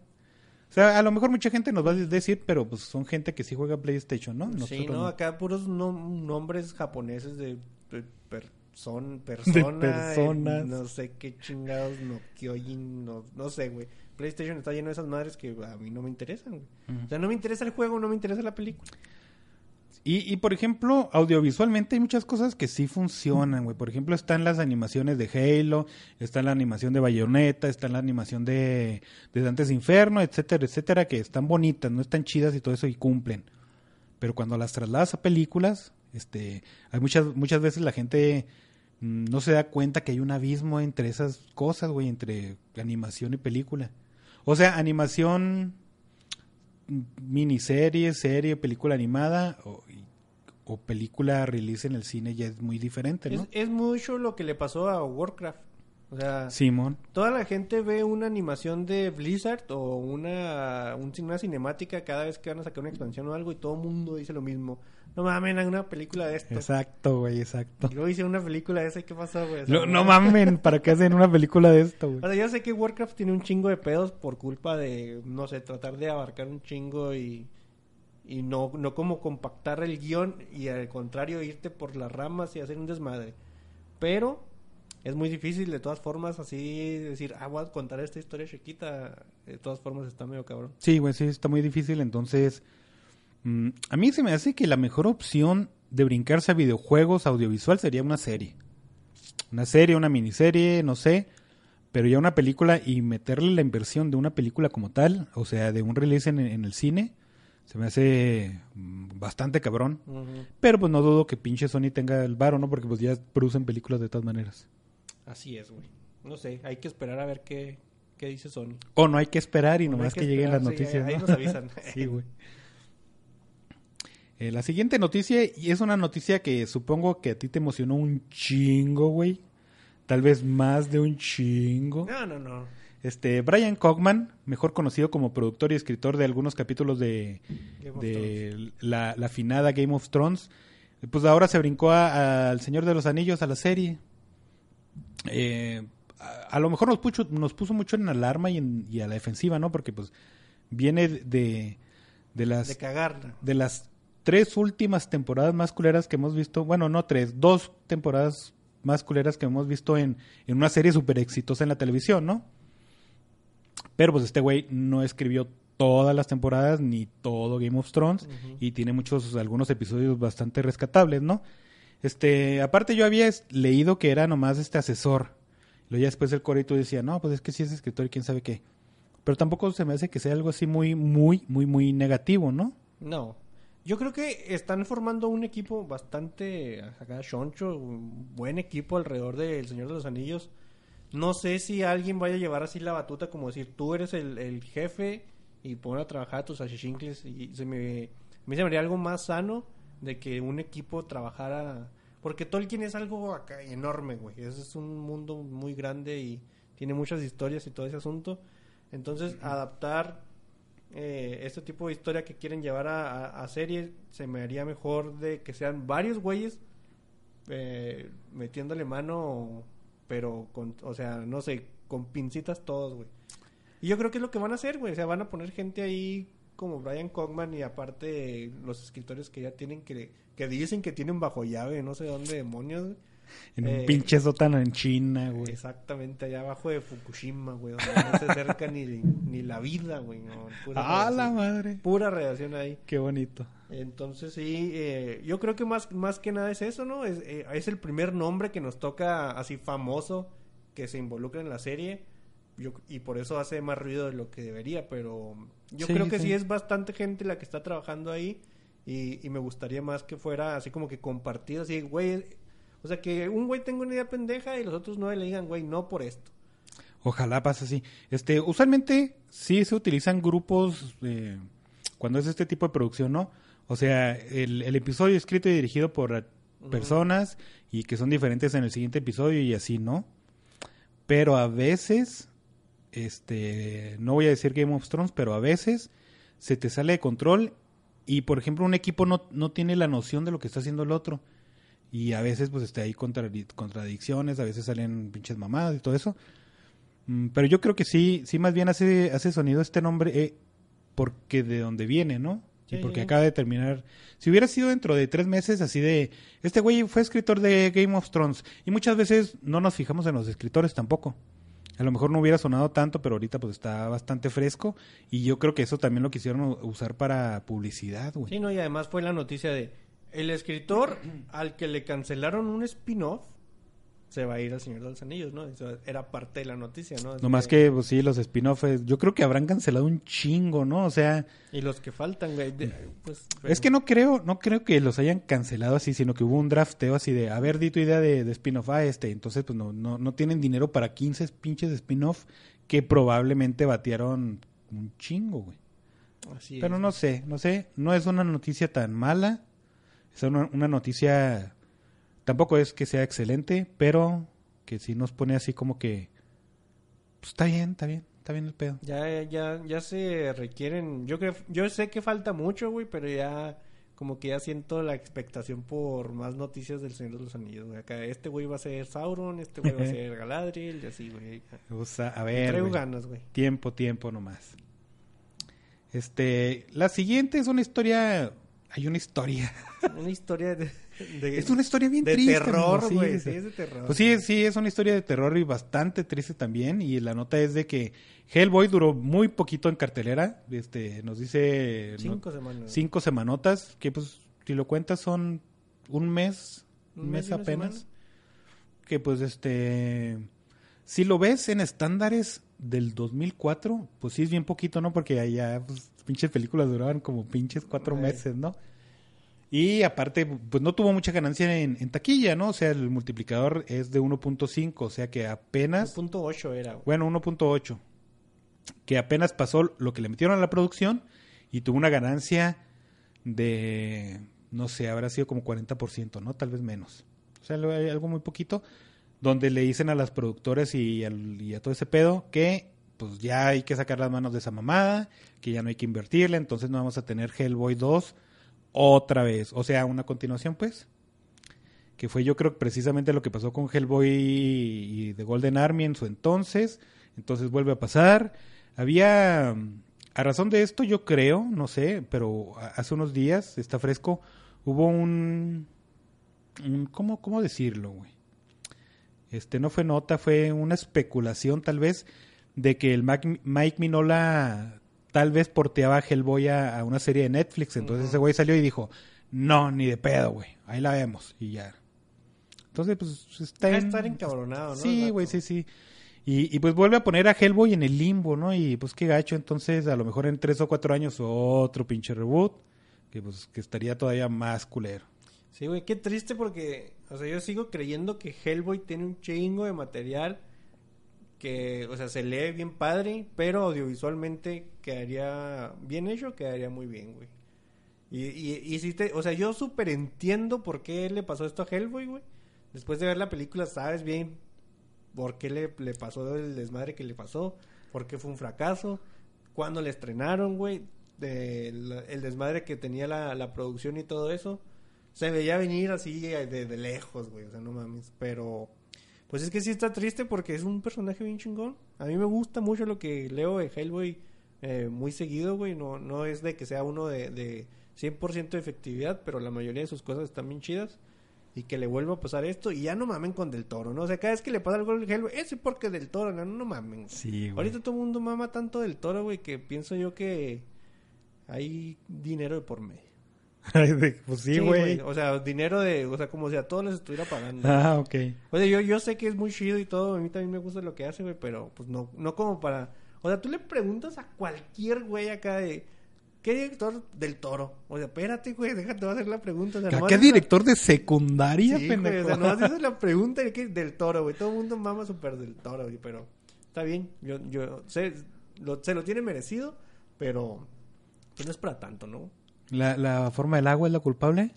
O sea, a lo mejor mucha gente nos va a decir, pero pues son gente que sí juega PlayStation, ¿no? Sí, no, no. acá puros nom- nombres japoneses de, de person- persona, personas. eh, no sé qué chingados, no Kyojin, no, no sé, güey. PlayStation está lleno de esas madres que a mí no me interesan, güey. O sea, no me interesa el juego, no me interesa la película. Y, y por ejemplo, audiovisualmente hay muchas cosas que sí funcionan, güey. Por ejemplo, están las animaciones de Halo, está la animación de Bayonetta, está la animación de, de Dantes Inferno, etcétera, etcétera, que están bonitas, no están chidas y todo eso y cumplen. Pero cuando las trasladas a películas, este, hay muchas, muchas veces la gente mm, no se da cuenta que hay un abismo entre esas cosas, güey, entre animación y película. O sea, animación miniserie, serie, película animada o, película release en el cine ya es muy diferente, es mucho lo que le pasó a Warcraft. O sea, Simón. toda la gente ve una animación de Blizzard o una, un- una cinemática cada vez que van a sacar una expansión o algo y todo el mundo dice lo mismo. No mames, hagan una película de esto. Exacto, güey, exacto. Y luego hice una película de esa y qué pasó, güey. No, no mamen, ¿para qué hacen una película de esto, güey? O sea, yo sé que Warcraft tiene un chingo de pedos por culpa de, no sé, tratar de abarcar un chingo y, y no, no como compactar el guion y al contrario irte por las ramas y hacer un desmadre. Pero es muy difícil de todas formas así decir, ah, voy a contar esta historia chiquita. De todas formas está medio cabrón. Sí, güey, sí, está muy difícil. Entonces, mm, a mí se me hace que la mejor opción de brincarse a videojuegos audiovisual sería una serie. Una serie, una miniserie, no sé. Pero ya una película y meterle la inversión de una película como tal, o sea, de un release en, en el cine, se me hace mm, bastante cabrón. Pero pues no dudo que pinche Sony tenga el varo, ¿no? Porque pues ya producen películas de todas maneras. Así es, güey. No sé, hay que esperar a ver qué, qué dice Sony. O no hay que esperar y No nomás que que, lleguen las sí, noticias. ahí ¿no? nos avisan. sí, güey. Eh, la siguiente noticia, y es una noticia que supongo que a ti te emocionó un chingo, güey. Tal vez más de un chingo. No, no, no. Este, Brian Cogman, mejor conocido como productor y escritor de algunos capítulos de, de la, la finada Game of Thrones, pues ahora se brincó al Señor de los Anillos, a la serie. Eh, a, a lo mejor nos puso, nos puso mucho en alarma y, en- y a la defensiva, ¿no? Porque pues viene de, de las De cagarla. de las tres últimas temporadas más culeras que hemos visto, bueno, no tres, dos temporadas más culeras que hemos visto en, en una serie súper exitosa en la televisión, ¿no? Pero pues este güey no escribió todas las temporadas ni todo Game of Thrones y tiene muchos, algunos episodios bastante rescatables, ¿no? Este, aparte yo había leído que era nomás este asesor. Luego ya después el corito decía, no, pues es que sí es escritor y quién sabe qué. Pero tampoco se me hace que sea algo así muy, muy, muy, muy negativo, ¿no? No. Yo creo que están formando un equipo bastante acá choncho, un buen equipo alrededor del Señor de los Anillos. No sé si alguien vaya a llevar así la batuta como decir, tú eres el, jefe y poner a trabajar a tus ashichincles y se me, a mí se me haría algo más sano de que un equipo trabajara porque Tolkien es algo acá enorme, güey. Es un mundo muy grande y tiene muchas historias y todo ese asunto. Entonces, adaptar eh, este tipo de historia que quieren llevar a, a, a serie se me haría mejor de que sean varios güeyes eh, metiéndole mano, pero con, o sea, no sé, con pincitas todos, güey. Y yo creo que es lo que van a hacer, güey. O sea, van a poner gente ahí como Brian Cogman y aparte los escritores que ya tienen que, que dicen que tienen bajo llave, no sé dónde demonios, güey. En Eh, un pinche sótano en China, güey. Exactamente, allá abajo de Fukushima, güey, donde no se acerca ni, ni la vida, güey. No, pura ¡Ah, la madre! Pura radiación ahí. Qué bonito. Entonces sí, eh, yo creo que más, más que nada es eso, ¿no? Es, eh, es el primer nombre que nos toca así famoso que se involucra en la serie. Yo, y por eso hace más ruido de lo que debería, pero yo Sí, creo que sí. sí. es bastante gente la que está trabajando ahí y, y me gustaría más que fuera así como que compartido, así, güey, o sea, que un güey tenga una idea pendeja y los otros nueve le digan, güey, no por esto. Ojalá pase así. Este, usualmente sí se utilizan grupos eh, cuando es este tipo de producción, ¿no? O sea, el, el episodio escrito y dirigido por personas y que son diferentes en el siguiente episodio y así, ¿no? Pero a veces, este, no voy a decir Game of Thrones, pero a veces se te sale de control y, por ejemplo, un equipo no, no tiene la noción de lo que está haciendo el otro. Y a veces, pues, este, hay contradi- contradicciones, a veces salen pinches mamadas y todo eso. Mm, Pero yo creo que sí, sí más bien hace, hace sonido este nombre eh, porque de donde viene, ¿no? y porque acaba de terminar. Si hubiera sido dentro de tres meses así de, este güey fue escritor de Game of Thrones y muchas veces no nos fijamos en los escritores tampoco. A lo mejor no hubiera sonado tanto, pero ahorita pues está bastante fresco y yo creo que eso también lo quisieron usar para publicidad, güey. Sí, no, y además fue la noticia de el escritor al que le cancelaron un spin-off se va a ir al Señor de los Anillos, ¿no? Eso era parte de la noticia, ¿no? No más que, pues sí, los spin-offs, yo creo que habrán cancelado un chingo, ¿no? O sea, Y los que faltan, güey, de- pues... Es que no creo, no creo que los hayan cancelado así, sino que hubo un drafteo así de, a ver, di tu idea de, de spin-off a este. Entonces, pues no, no, no tienen dinero para 15 pinches spin-off que probablemente batearon un chingo, güey. Así Pero es. no sé, no sé, no es una noticia tan mala. Es una, una noticia, tampoco es que sea excelente, pero que sí nos pone así como que, pues está bien, está bien, está bien el pedo. Ya, ya, ya se requieren... Yo creo, yo sé que falta mucho, güey, pero ya... Como que ya siento la expectación por más noticias del Señor de los Anillos, güey. Acá este güey va a ser Sauron, este güey va a ser Galadriel y así, güey. O sea, a ver, Traigo güey. ganas, güey. Tiempo, tiempo nomás. Este, la siguiente es una historia, hay una historia. Una historia de... de- Es una historia bien de triste. terror, amigo, güey. sí. Sí, es de terror. Pues sí, sí, es una historia de terror y bastante triste también. Y la nota es de que Hellboy duró muy poquito en cartelera. Este, nos dice no- Cinco semanas. cinco semanotas, que pues si lo cuentas son un mes, un, mes, apenas. semana. Que pues este, si lo ves en estándares del 2004, pues sí es bien poquito, ¿no? Porque allá pues pinches películas duraban como pinches cuatro meses, ¿no? Y aparte, pues no tuvo mucha ganancia en, en taquilla, ¿no? O sea, el multiplicador es de 1.5, o sea que apenas... Punto ocho era, güey. Bueno, 1.8. Que apenas pasó lo que le metieron a la producción y tuvo una ganancia de, no sé, habrá sido como 40%, ¿no? Tal vez menos. O sea, algo muy poquito. Donde le dicen a las productoras y, al- y a todo ese pedo que pues ya hay que sacar las manos de esa mamada, que ya no hay que invertirle, entonces no vamos a tener Hellboy 2 otra vez. O sea, una continuación, pues que fue yo creo precisamente lo que pasó con Hellboy y The Golden Army en su entonces, entonces vuelve a pasar. Había, a razón de esto yo creo, no sé, pero hace unos días, está fresco, hubo un, un ¿cómo, cómo decirlo, güey? Este no fue nota, fue una especulación tal vez de que el Mike Minola tal vez porteaba a Hellboy a, a una serie de Netflix, entonces ese güey salió y dijo, no, ni de pedo, güey, ahí la vemos y ya. Entonces, pues está Va a en... estar encabronado, ¿no? Sí, güey, sí, sí. Y, y pues vuelve a poner a Hellboy en el limbo, ¿no? Y pues qué gacho, entonces a lo mejor en tres o cuatro años otro pinche reboot, que pues que estaría todavía más culero. Sí, güey, qué triste porque, o sea, yo sigo creyendo que Hellboy tiene un chingo de material que, o sea, se lee bien padre, pero audiovisualmente quedaría bien hecho, quedaría muy bien, güey. Y, y, y te, o sea, yo súper entiendo por qué le pasó esto a Hellboy, güey. Después de ver la película, sabes bien por qué le, le pasó el desmadre que le pasó, por qué fue un fracaso, cuándo le estrenaron, güey, de el desmadre que tenía la, la producción y todo eso. Se veía venir así de, de lejos, güey, o sea, no mames. Pero, pues es que sí está triste porque es un personaje bien chingón. A mí me gusta mucho lo que leo de Hellboy eh, muy seguido, güey. No, no es de que sea uno de, de 100% de efectividad, pero la mayoría de sus cosas están bien chidas. y que le vuelva a pasar esto y ya no mamen con Del Toro, ¿no? O sea, cada vez que le pasa algo al Hellboy, ese porque Del Toro, no, no mamen. Sí, güey. Ahorita todo el mundo mama tanto Del Toro, güey, que pienso yo que hay dinero de por medio. pues sí, güey. O sea, dinero de, o sea, como si a todos les estuviera pagando. ah, ok. O sea, yo, yo sé que es muy chido y todo, a mí también me gusta lo que hace, güey, pero pues no, no como para... O sea, tú le preguntas a cualquier güey acá de... ¿Qué director del toro? O sea, espérate, güey, déjate, hacer la pregunta. O sea, ¿Qué dices la- director de secundaria, Sí, güey, pendejo? o sea, nomás dices la pregunta de que- del toro, güey. Todo el mundo mama súper del toro, güey, pero está bien. Yo, yo sé, lo, se lo tiene merecido, pero pues no es para tanto, ¿no? ¿La, ¿La forma del agua es la culpable?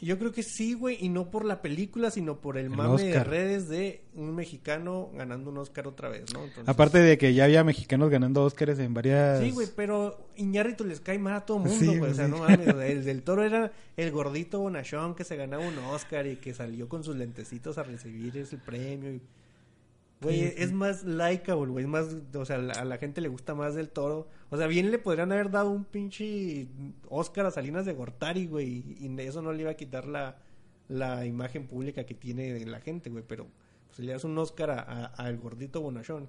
Yo creo que sí, güey, y no por la película, sino por el, El mame de redes de un mexicano ganando un Oscar otra vez, ¿no? Entonces- Aparte de que ya había mexicanos ganando Óscares en varias... Sí, güey, pero Iñárritu les cae mal a todo mundo, Sí, güey. O sea, no mames. el del toro era el gordito bonachón que se ganaba un Oscar y que salió con sus lentecitos a recibir ese premio. y- Güey, Sí, sí. es más likeable, güey. Es más, o sea, a la gente le gusta más del toro. O sea, bien le podrían haber dado un pinche Oscar a Salinas de Gortari, güey. Y eso no le iba a quitar la, la imagen pública que tiene de la gente, güey. Pero pues, si le das un Oscar a- a- al gordito bonachón.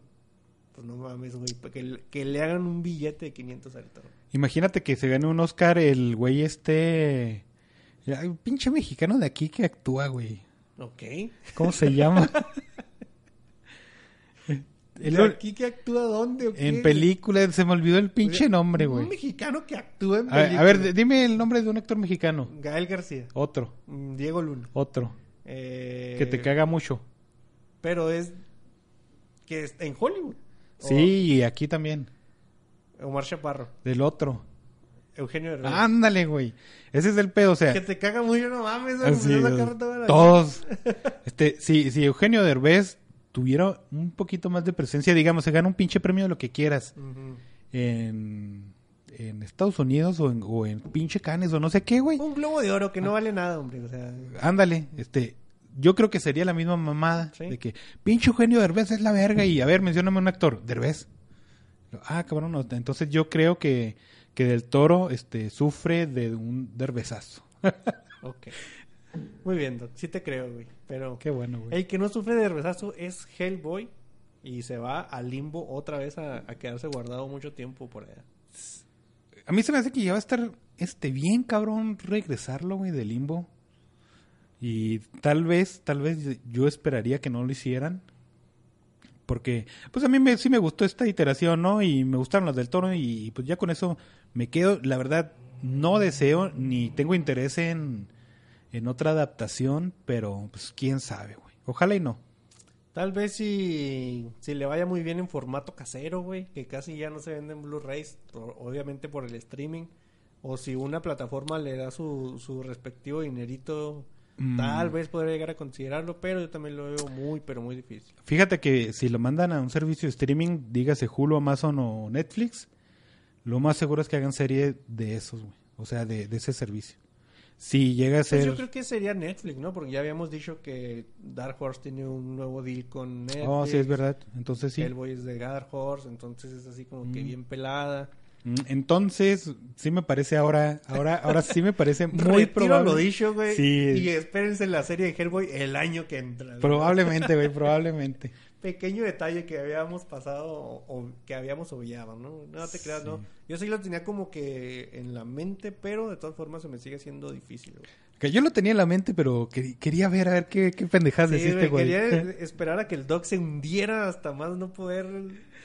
Pues no mames, güey. Que, le- que le hagan un billete de 500 al toro. Imagínate que se gane un Oscar el güey este... Un pinche mexicano de aquí que actúa, güey. Ok. ¿Cómo se llama? El- ¿Y aquí que actúa dónde o qué? en películas, se me olvidó el pinche Oye, nombre, Un güey. mexicano que actúa en A, a ver, dime el nombre de un actor mexicano. Gael García. Otro, Mm, Diego Luna. otro. Eh, Que te caga mucho. Pero es... Que es en Hollywood. Sí, y aquí también. Omar Chaparro. Del otro. Eugenio Derbez. Ándale, güey. Ese es el pedo, o sea. Que te caga mucho, no mames. así, todos. Este, si, si Eugenio Derbez tuviera un poquito más de presencia, digamos, se gana un pinche premio de lo que quieras en, en Estados Unidos o en, o en pinche Canes o no sé qué, güey. Un globo de oro que no vale nada, hombre. O sea... Ándale, este, yo creo que sería la misma mamada Sí. de que pinche Eugenio Derbez es la verga y a ver, mencióname un actor, Derbez. Ah, cabrón, no, entonces yo creo que, que Del Toro este sufre de un derbezazo. Ok. Muy bien, Doc. Sí te creo, güey. Pero... Qué bueno, güey. El que no sufre de rezazo es Hellboy y se va al limbo otra vez a, a quedarse guardado mucho tiempo por allá. A mí se me hace que ya va a estar este bien cabrón regresarlo, güey, de limbo. Y tal vez, tal vez yo esperaría que no lo hicieran. Porque, pues a mí me, sí me gustó esta iteración, ¿no? Y me gustaron las del toro y pues ya con eso me quedo. La verdad, no deseo ni tengo interés en, en otra adaptación, pero pues quién sabe, güey. Ojalá y no. Tal vez si, si le vaya muy bien en formato casero, güey, que casi ya no se venden Blu-rays, obviamente por el streaming. O si una plataforma le da su, su respectivo dinerito, Mm. tal vez podría llegar a considerarlo, pero yo también lo veo muy, pero muy difícil. Fíjate que si lo mandan a un servicio de streaming, dígase Hulu, Amazon o Netflix, lo más seguro es que hagan serie de esos, güey. O sea, de, de ese servicio. Si llega a Pues ser... yo creo que sería Netflix, ¿no? Porque ya habíamos dicho que Dark Horse tiene un nuevo deal con Netflix. Oh, sí, es verdad. Entonces sí. Hellboy es de Dark Horse, entonces es así como que Mm. bien pelada. Mm, Entonces, sí me parece ahora, ahora, ahora sí me parece muy probable. lo dicho, güey. Sí. Y espérense la serie de Hellboy el año que entra. güey. Probablemente, güey, probablemente. Pequeño detalle que habíamos pasado o, o que habíamos obviado, ¿no? No te creas, no. Yo sí lo tenía como que en la mente, pero de todas formas se me sigue siendo difícil, güey. Que yo lo tenía en la mente, pero quer- quería ver a ver qué, qué pendejadas Sí, deciste, güey, quería esperar a que el dog se hundiera hasta más no poder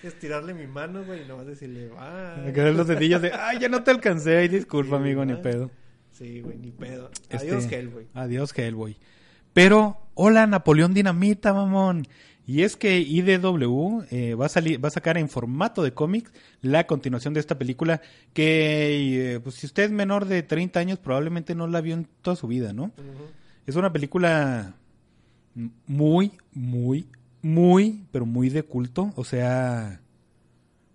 estirarle mi mano, güey, y nomás decirle, va. Me quedé los dedillos de, ay, ya no te alcancé, ay, disculpa, Sí, amigo, ni pedo. Sí, güey, ni pedo. Este, Adiós, Hellboy. Adiós, Hellboy. Pero, hola, Napoleón Dinamita, mamón. Y es que IDW eh, va, a salir, va a sacar en formato de cómics la continuación de esta película que, eh, pues, si usted es menor de 30 años, probablemente no la vio en toda su vida, ¿no? Es una película muy, muy, muy, pero muy de culto. O sea,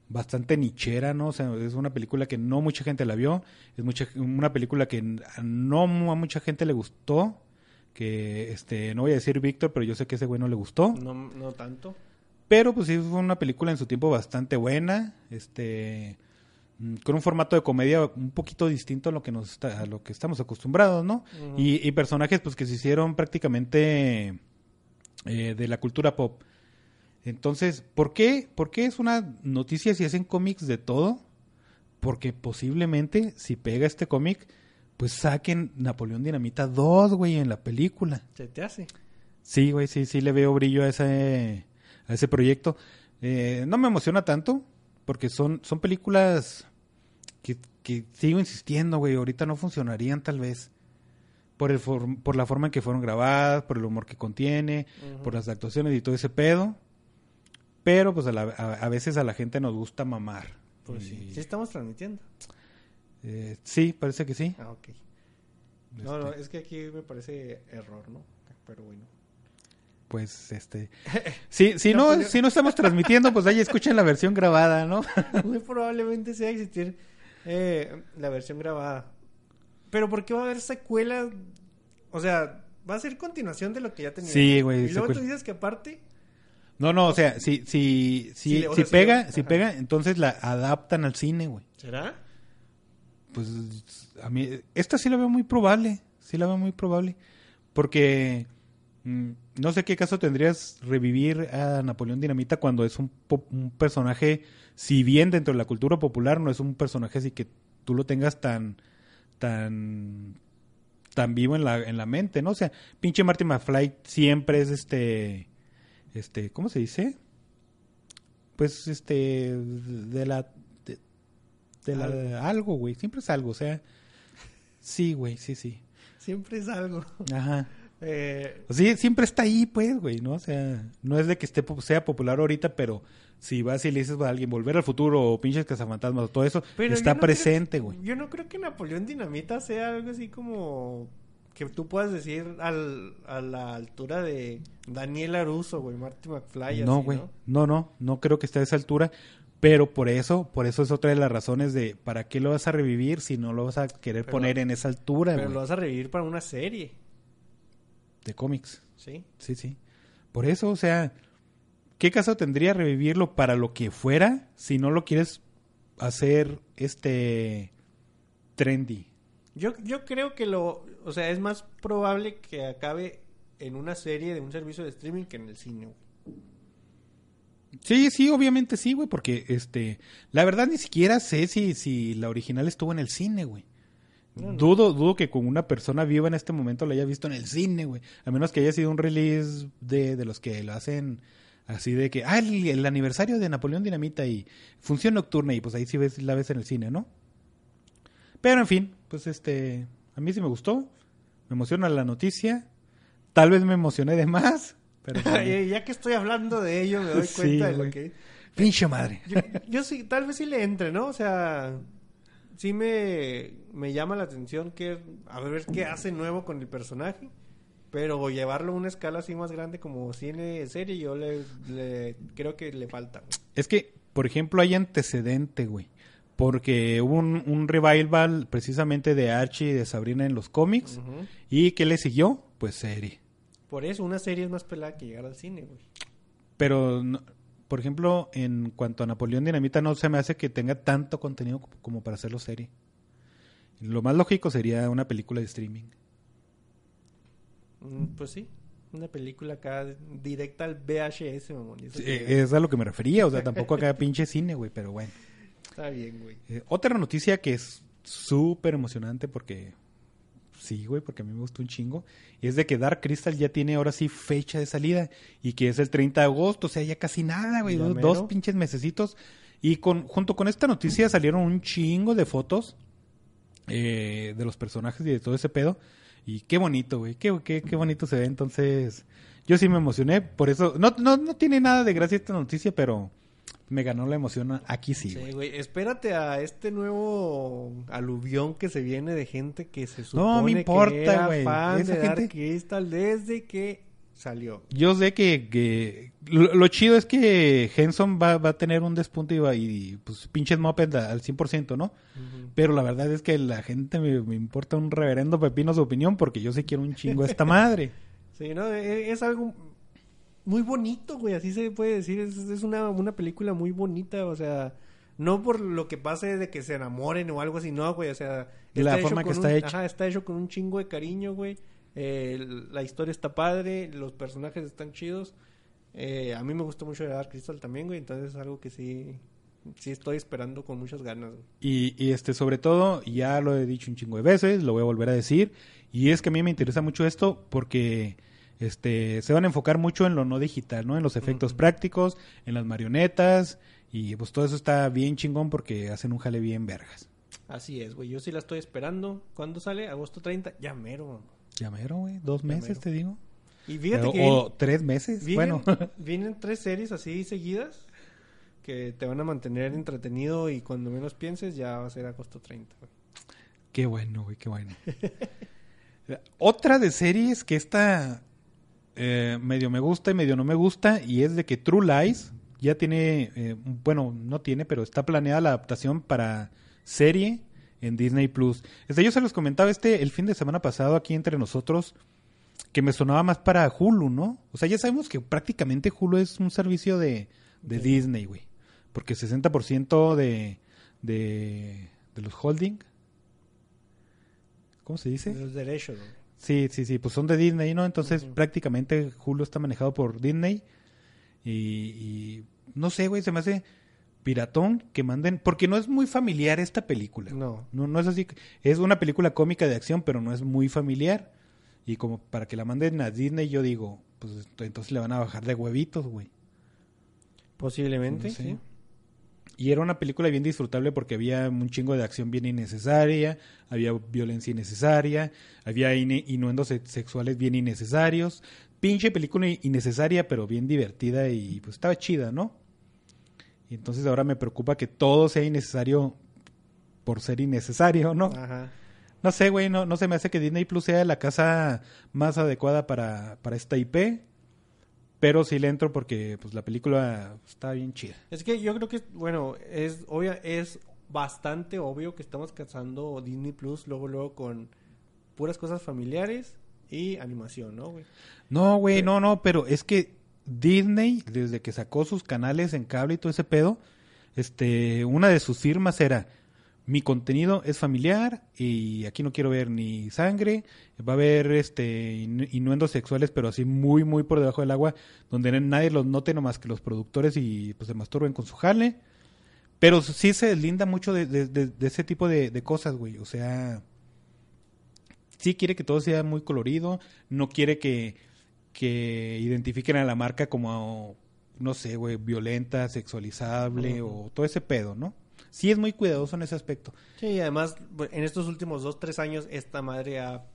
bastante nichera, ¿no? O sea, es una película que no mucha gente la vio. Es mucha, una película que no a mucha gente le gustó. Que, este, no voy a decir Víctor, pero yo sé que ese güey no le gustó. No, no tanto. Pero pues sí fue una película en su tiempo bastante buena. Este mm, con un formato de comedia un poquito distinto a lo que nos está- a lo que estamos acostumbrados, ¿no? Y, y personajes pues que se hicieron prácticamente eh, de la cultura pop. Entonces, ¿por qué? ¿Por qué es una noticia si hacen cómics de todo? Porque posiblemente si pega este cómic, pues saquen Napoleón Dinamita 2, güey, en la película. Se te hace. Sí, güey, sí, sí le veo brillo a ese, a ese proyecto. Eh, no me emociona tanto, porque son, son películas que, que sigo insistiendo, güey, ahorita no funcionarían tal vez. Por, el form- por la forma en que fueron grabadas, por el humor que contiene, por las actuaciones y todo ese pedo. Pero pues a, la- a- a veces a la gente nos gusta mamar. Pues Y, sí. Sí estamos transmitiendo. Eh, sí, parece que sí. Ah, ok. No, no, Este, es que aquí me parece error, ¿no? Pero bueno. Pues este... Sí, si no, Napoleón- si no estamos transmitiendo, pues ahí escuchen la versión grabada, ¿no? Muy probablemente sea existir eh, la versión grabada. Pero ¿por qué va a haber secuela? O sea, va a ser continuación de lo que ya tenía. Sí, güey, Y luego tú secuela. dices que aparte... No, no, o sea, si, si, si, Sí, si sí, pega, si pega, entonces la adaptan al cine, güey. ¿Será? Pues a mí, esta sí la veo muy probable, sí la veo muy probable, porque mm, no sé qué caso tendrías revivir a Napoleón Dinamita cuando es un, personaje, si bien dentro de la cultura popular no es un personaje así que tú lo tengas tan, tan, tan vivo en la, en la mente, ¿no? O sea, pinche Marty McFly siempre es este, este, ¿cómo se dice? Pues este, de la, de, de la- Algo. algo, güey, siempre es algo, o sea, sí, güey, sí, sí, Siempre es algo. ajá. Eh, Sí, siempre está ahí, pues, güey, ¿no? O sea, no es de que esté sea popular ahorita, pero si vas y le dices a alguien volver al futuro o pinches cazafantasmas o todo eso, pero está no presente, güey. Yo no creo que Napoleón Dinamita sea algo así como... Que tú puedas decir al, a la altura de Daniel Aruso, güey, Marty McFly. No, así, güey. ¿no? No, no, no creo que esté a esa altura. Pero por eso, por eso es otra de las razones de ¿para qué lo vas a revivir si no lo vas a querer Pero- poner en esa altura, Pero lo vas a revivir para una serie, De cómics. ¿sí? Sí, sí. Por eso, o sea, ¿qué caso tendría revivirlo para lo que fuera si no lo quieres hacer este trendy? Yo, yo creo que lo... O sea, es más probable que acabe en una serie de un servicio de streaming que en el cine. Sí, sí, obviamente sí, güey, porque este, la verdad ni siquiera sé si, si la original estuvo en el cine, güey. No, no. Dudo, dudo que con una persona viva en este momento la haya visto en el cine, güey. A menos que haya sido un release de, de los que lo hacen así de que, ah, el, el aniversario de Napoleón Dinamita y función nocturna y pues ahí sí ves, la ves en el cine, ¿no? Pero en fin, pues este, a mí sí me gustó, me emociona la noticia, tal vez me emocioné de más, pero... Ya que estoy hablando de ello, me doy Sí, cuenta de lo que... Pinche madre. Yo, yo sí, tal vez sí le entre, ¿no? O sea, sí me, me llama la atención que a ver qué hace nuevo con el personaje. Pero llevarlo a una escala así más grande como cine serie, yo le, le- creo que le falta. güey. Es que, por ejemplo, hay antecedente, güey. Porque hubo un, un revival precisamente de Archie y de Sabrina en los cómics. ¿Y qué le siguió? Pues serie. Por eso, una serie es más pelada que llegar al cine, güey. Pero, no- por ejemplo, en cuanto a Napoleón Dinamita, no se me hace que tenga tanto contenido como- para hacerlo serie. Lo más lógico sería una película de streaming. Mm, Pues sí, una película acá directa al VHS, mamón. y eso Sí, que- es a lo que me refería. O sea, tampoco acá pinche cine, güey. Pero bueno. Está bien, güey. Eh, otra noticia que es súper emocionante porque sí, güey, porque a mí me gustó un chingo, es de que Dark Crystal ya tiene ahora sí fecha de salida y que es el 30 de agosto, o sea, ya casi nada, güey, dos pinches mesecitos. Y con, junto con esta noticia salieron un chingo de fotos eh, de los personajes y de todo ese pedo. Y qué bonito, güey, qué, qué, qué bonito se ve. Entonces, yo sí me emocioné, por eso, no, no, no tiene nada de gracia esta noticia, pero me ganó la emoción aquí sí, güey. Sí, güey. Espérate a este nuevo aluvión que se viene de gente que se No, supone me importa, que era güey. fan Esa de Dark gente- Crystal desde que salió. Yo sé que, que lo, lo chido es que Henson va, va a tener un despunte y, va, y pues pinches moped al 100%, ¿no? Pero la verdad es que la gente me, me importa un reverendo pepino su opinión porque yo sí quiero un chingo a esta madre. Sí, no, E- es, algo muy bonito, güey, así se puede decir. Es, es una, una película muy bonita, o sea, No por lo que pase de que se enamoren o algo así, no, güey. O sea, La hecho forma que está un- hecho. Ajá, está hecho con un chingo de cariño, güey. Eh, la historia está padre, los personajes están chidos. Eh, a mí me gustó mucho de Dark Crystal también, güey. Entonces es algo que sí, sí estoy esperando con muchas ganas, güey. Y, y este, sobre todo, ya lo he dicho un chingo de veces, lo voy a volver a decir, y es que a mí me interesa mucho esto porque este, se van a enfocar mucho en lo no digital, ¿no? En los efectos prácticos, en las marionetas, y pues todo eso está bien chingón porque hacen un jale bien vergas. Así es, güey. Yo sí la estoy esperando. ¿Cuándo sale? Agosto 30. Ya mero. Ya mero, güey, dos meses te digo. Y fíjate que o tres meses, vienen, bueno. vienen tres series así seguidas que te van a mantener entretenido y cuando menos pienses ya va a ser agosto 30. güey. Qué bueno, güey, qué bueno. Otra de series que esta eh, medio me gusta y medio no me gusta y es de que True Lies ya tiene, eh, bueno, no tiene, pero está planeada la adaptación para serie en Disney Plus. Este, yo se los comentaba este el fin de semana pasado aquí entre nosotros que me sonaba más para Hulu, ¿no? O sea, ya sabemos que prácticamente Hulu es un servicio de, de. Disney, güey. Porque 60% de, de, de los holding, ¿cómo se dice? Los derechos, güey. Sí, sí, sí, pues son de Disney, ¿no? Entonces prácticamente Hulu está manejado por Disney. Y, y no sé, güey, se me hace piratón que manden, porque no es muy familiar esta película. No. No, no es así. Es una película cómica de acción, pero no es muy familiar. Y como para que la manden a Disney, yo digo, pues ent- entonces le van a bajar de huevitos, güey. Posiblemente, No sé. sí. Y era una película bien disfrutable porque había un chingo de acción bien innecesaria, había violencia innecesaria, había se- sexuales bien innecesarios. Pinche película innecesaria, pero bien divertida y pues estaba chida, ¿no? Y entonces ahora me preocupa que todo sea innecesario por ser innecesario, ¿no? Ajá. No sé, güey, no, no se me hace que Disney Plus sea la casa más adecuada para, para esta IP. Pero sí le entro porque pues la película está bien chida. Es que yo creo que, bueno, es obvia, es bastante obvio que estamos casando Disney Plus luego, luego con puras cosas familiares y animación, ¿no, güey? No, güey, no, no, pero es que Disney, desde que sacó sus canales en cable y todo ese pedo, este, una de sus firmas era mi contenido es familiar y aquí no quiero ver ni sangre, va a haber este innuendos sexuales, pero así muy, muy por debajo del agua, donde nadie los note nomás que los productores y pues se masturben con su jale. Pero sí se deslinda mucho de, de- de- de ese tipo de, cosas, güey. O sea, sí quiere que todo sea muy colorido, no quiere que, que identifiquen a la marca como, no sé, güey, violenta, sexualizable o todo ese pedo, ¿no? Sí es muy cuidadoso en ese aspecto. Sí, y además, en estos últimos dos, tres años, esta madre ha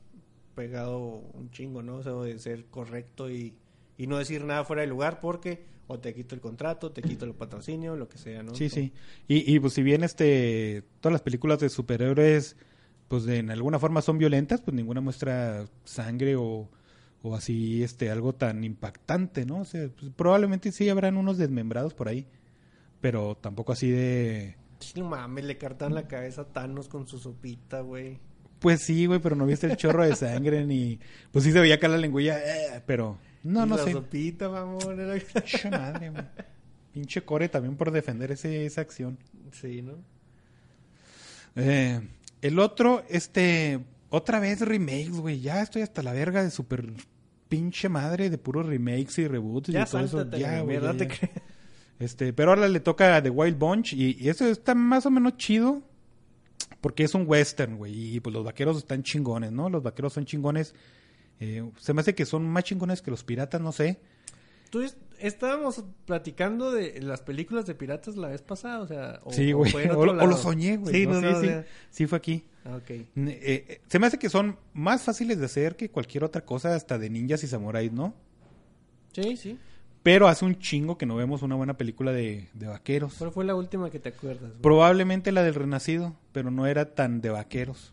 pegado un chingo, ¿no? O sea, de ser correcto y, y no decir nada fuera de lugar porque o te quito el contrato, te quito el patrocinio, lo que sea, ¿no? Sí, sí. Y, y pues si bien este todas las películas de superhéroes pues de, en alguna forma son violentas, pues ninguna muestra sangre o, o así este algo tan impactante, ¿no? O sea, pues, probablemente sí habrán unos desmembrados por ahí, pero tampoco así de no mames, le cartan la cabeza a Thanos con su sopita, güey. pues sí, güey, pero no viste el chorro de sangre ni pues sí se veía acá la lengüilla, eh, pero no, no la sé. sopita, mamón. era- Pinche madre, güey. Pinche core también por defender ese, esa acción. Sí, ¿no? Eh, el otro, este, otra vez remakes, güey. Ya estoy hasta la verga de super pinche madre de puros remakes y reboots Ya y todo eso. Ya, güey, ya, te ya. creas. Este, pero ahora le toca a The Wild Bunch y, y eso está más o menos chido porque es un western, güey. Y pues los vaqueros están chingones, ¿no? Los vaqueros son chingones. Eh, se me hace que son más chingones que los piratas, no sé. Tú es- estábamos platicando de las películas de piratas la vez pasada, o sea, o, sí, güey. O, lo soñé, güey. Sí, No, no, sí, no, sí. sea, Sí, fue aquí. ah. Eh, eh, se me hace que son más fáciles de hacer que cualquier otra cosa, hasta de ninjas y samuráis, ¿no? Sí, sí. Pero hace un chingo que no vemos una buena película de, de vaqueros. ¿Cuál fue la última que te acuerdas? güey? Probablemente la del Renacido, pero no era tan de vaqueros.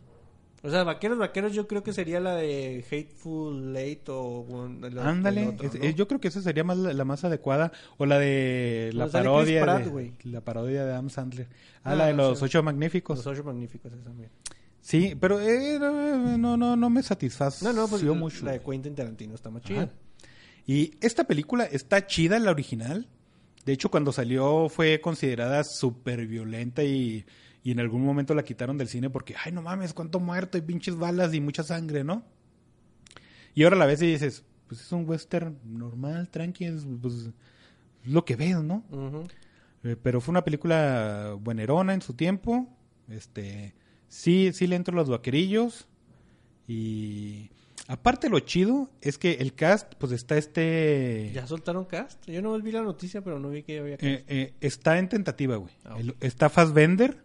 O sea, vaqueros, vaqueros, yo creo que sería la de Hateful Late o... Ándale, eh, yo creo que esa sería más la, la más adecuada. O la de la parodia Pratt, de, la parodia de Adam Sandler. Ah, Ah, la de los sea, ocho magníficos. Los ocho magníficos, esa también. Sí, pero eh, no, no, no, me satisfació No, no, pues la- mucho. la de Quentin Tarantino está más chida. Y esta película está chida, la original. De hecho, cuando salió fue considerada súper violenta y, y en algún momento la quitaron del cine porque, ay, no mames, cuánto muerto y pinches balas y mucha sangre, ¿no? Y ahora a la vez y dices, pues es un western normal, tranqui, es, pues, es lo que ves, ¿no? Eh, pero fue una película buenerona en su tiempo. Este, sí, sí le entro los vaquerillos. Y aparte lo chido es que el cast, pues está este... ¿Ya soltaron cast? Yo no vi la noticia, pero no vi que había cast. eh, eh, está en tentativa, güey. Ah, Está Fassbender,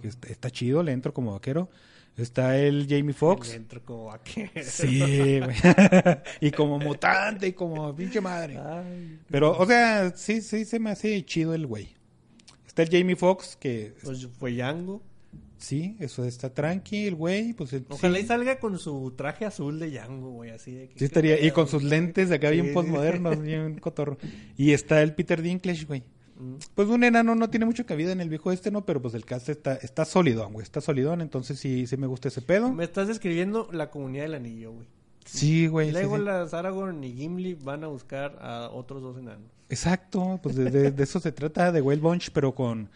que está, está chido, le entro como vaquero. Está el Jamie Foxx. Le entro como vaquero. Sí, güey. y como mutante y como pinche madre. Ay, Pero, o sea, sí, sí se me hace chido el güey. Está el Jamie Foxx, que pues fue Yango. Sí, eso está tranqui, el güey, pues sí, Ojalá y salga con su traje azul de Yango, güey, así de que... sí estaría, y con sus lentes de acá Sí, bien sí. postmodernos, bien cotorro. Y está el Peter Dinklage, güey. Mm. Pues un enano no tiene mucha cabida en el viejo este, ¿no? Pero pues el cast está, está solidón, güey, está solidón, entonces sí, sí me gusta ese pedo. Me estás describiendo la comunidad del anillo, güey. Sí, güey. sí, sí. Legolas, Aragorn y Gimli van a buscar a otros dos enanos. Exacto, pues de, de- de eso se trata, de Whale Bunch, pero con,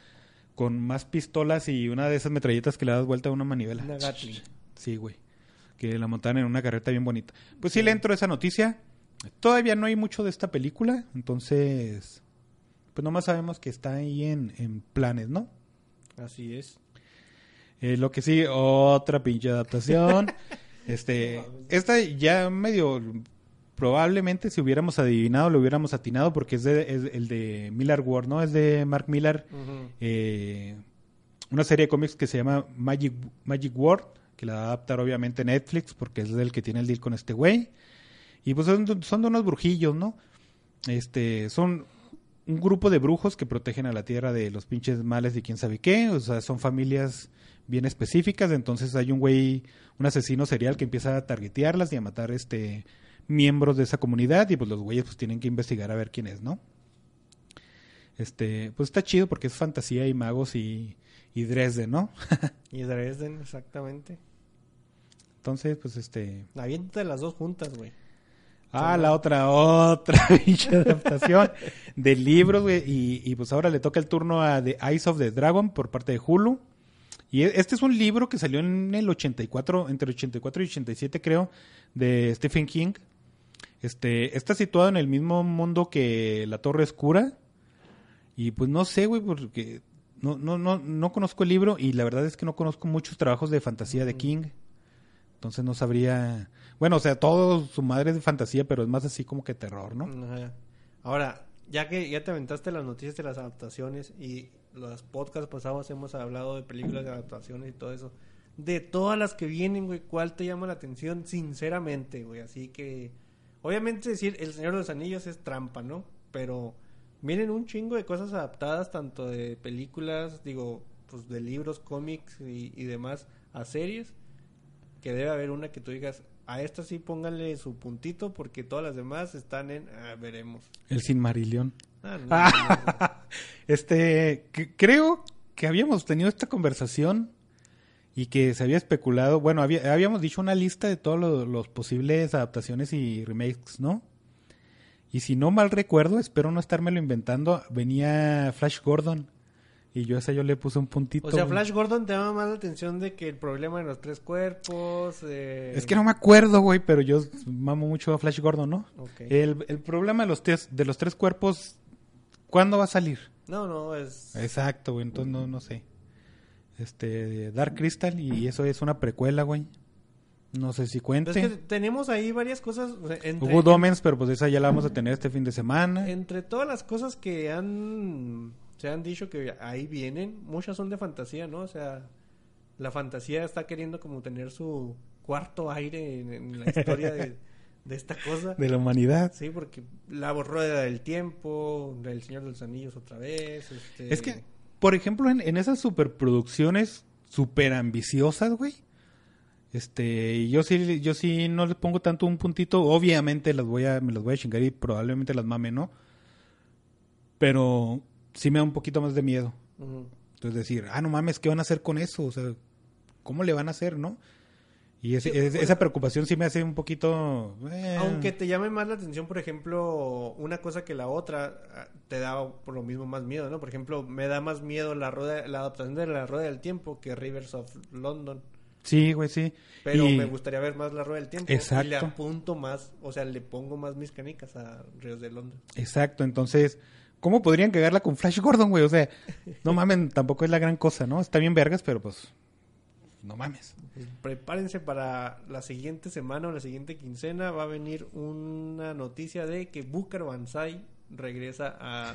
con más pistolas y una de esas metralletas que le das vuelta a una manivela. Una Gatling. Sí, güey. Que la montaron en una carreta bien bonita. Pues sí le entro a esa noticia. Todavía no hay mucho de esta película, entonces... Pues nomás sabemos que está ahí en, en planes, ¿no? Así es. Eh, lo que sí, otra pinche adaptación. este, esta ya medio probablemente si hubiéramos adivinado lo hubiéramos atinado porque es, de, es el de Miller Ward, ¿no? Es de Mark Miller, eh, una serie de cómics que se llama Magic Magic World, que la va a adaptar obviamente Netflix porque es el que tiene el deal con este güey. Y pues son, son de unos brujillos, ¿no? Este, son un grupo de brujos que protegen a la tierra de los pinches males y quién sabe qué. O sea, son familias bien específicas. Entonces hay un güey, un asesino serial que empieza a targetearlas y a matar este miembros de esa comunidad. Y pues los güeyes pues tienen que investigar a ver quién es, ¿no? Este, pues está chido porque es fantasía y magos y, y Dresden, ¿no? Y Dresden, exactamente. Entonces, pues este. Aviéntate las dos juntas, güey. Ah, la otra, otra pinche adaptación de libros, güey. Y, y pues ahora le toca el turno a The Eyes of the Dragon por parte de Hulu. Y e- este es un libro que salió en el 84, entre 84 y 87 creo, de Stephen King. Este, está situado en el mismo mundo que La Torre Oscura. Y pues no sé, güey, porque no, no, no, no conozco el libro y la verdad es que no conozco muchos trabajos de fantasía de King. Entonces no sabría... Bueno, o sea, todo su madre es de fantasía, pero es más así como que terror, ¿no? Ajá. Ahora, ya que ya te aventaste las noticias de las adaptaciones y los podcasts pasados hemos hablado de películas de adaptaciones y todo eso. De todas las que vienen, güey, ¿cuál te llama la atención? Sinceramente, güey. Así que, obviamente decir El Señor de los Anillos es trampa, ¿no? Pero vienen un chingo de cosas adaptadas, tanto de películas, digo, pues de libros, cómics y, y demás, a series. Que debe haber una que tú digas, a esta sí pónganle su puntito porque todas las demás están en, ah, veremos. El Sin Marilión. Ah, no, no, no. Este, que- creo que habíamos tenido esta conversación y que se había especulado, bueno, había- habíamos dicho una lista de todos los, los posibles adaptaciones y remakes, ¿no? Y si no mal recuerdo, espero no estármelo inventando, venía Flash Gordon y yo a esa yo le puse un puntito. O sea. Flash Gordon te llama más la atención de que el problema de los tres cuerpos. eh, Es que no me acuerdo, güey, pero yo mamo mucho a Flash Gordon, ¿no? El problema de los, tres, de los tres cuerpos, ¿cuándo va a salir? No, no, es. Exacto, güey, entonces no, no sé. Este, Dark Crystal y eso es una precuela, güey. No sé si Es cuente. que tenemos ahí varias cosas. o sea, entre, Good Omens, pero pues esa ya la vamos a tener este fin de semana. entre todas las cosas que han. Se han dicho que ahí vienen, muchas son de fantasía, ¿no? O sea, la fantasía está queriendo como tener su cuarto aire en, en la historia de, de esta cosa. De la humanidad. Sí, porque la rueda del tiempo, del Señor de los Anillos otra vez. Este... Es que, por ejemplo, en, en esas superproducciones super ambiciosas, güey. Este, yo sí, yo sí no les pongo tanto un puntito. Obviamente las voy a, me las voy a chingar y probablemente las mame, ¿no? Pero sí me da un poquito más de miedo. Entonces decir, ah, no mames, ¿qué van a hacer con eso? O sea, ¿cómo le van a hacer, no? Y ese- Sí, es- esa preocupación sí me hace un poquito... eh, Aunque te llame más la atención, por ejemplo, una cosa que la otra, ah, te da por lo mismo más miedo, ¿no? Por ejemplo, me da más miedo la rueda, la adaptación de la Rueda del Tiempo que Rivers of London. Sí, güey, sí. Pero Y- me gustaría ver más la Rueda del Tiempo. Exacto. Y le apunto más, o sea, le pongo más mis canicas a Ríos de London. Exacto, entonces, ¿cómo podrían cagarla con Flash Gordon, güey? O sea, no mamen, tampoco es la gran cosa, ¿no? Está bien vergas, pero pues, no mames. Prepárense para la siguiente semana o la siguiente quincena. Va a venir una noticia de que Booker Banzai regresa a,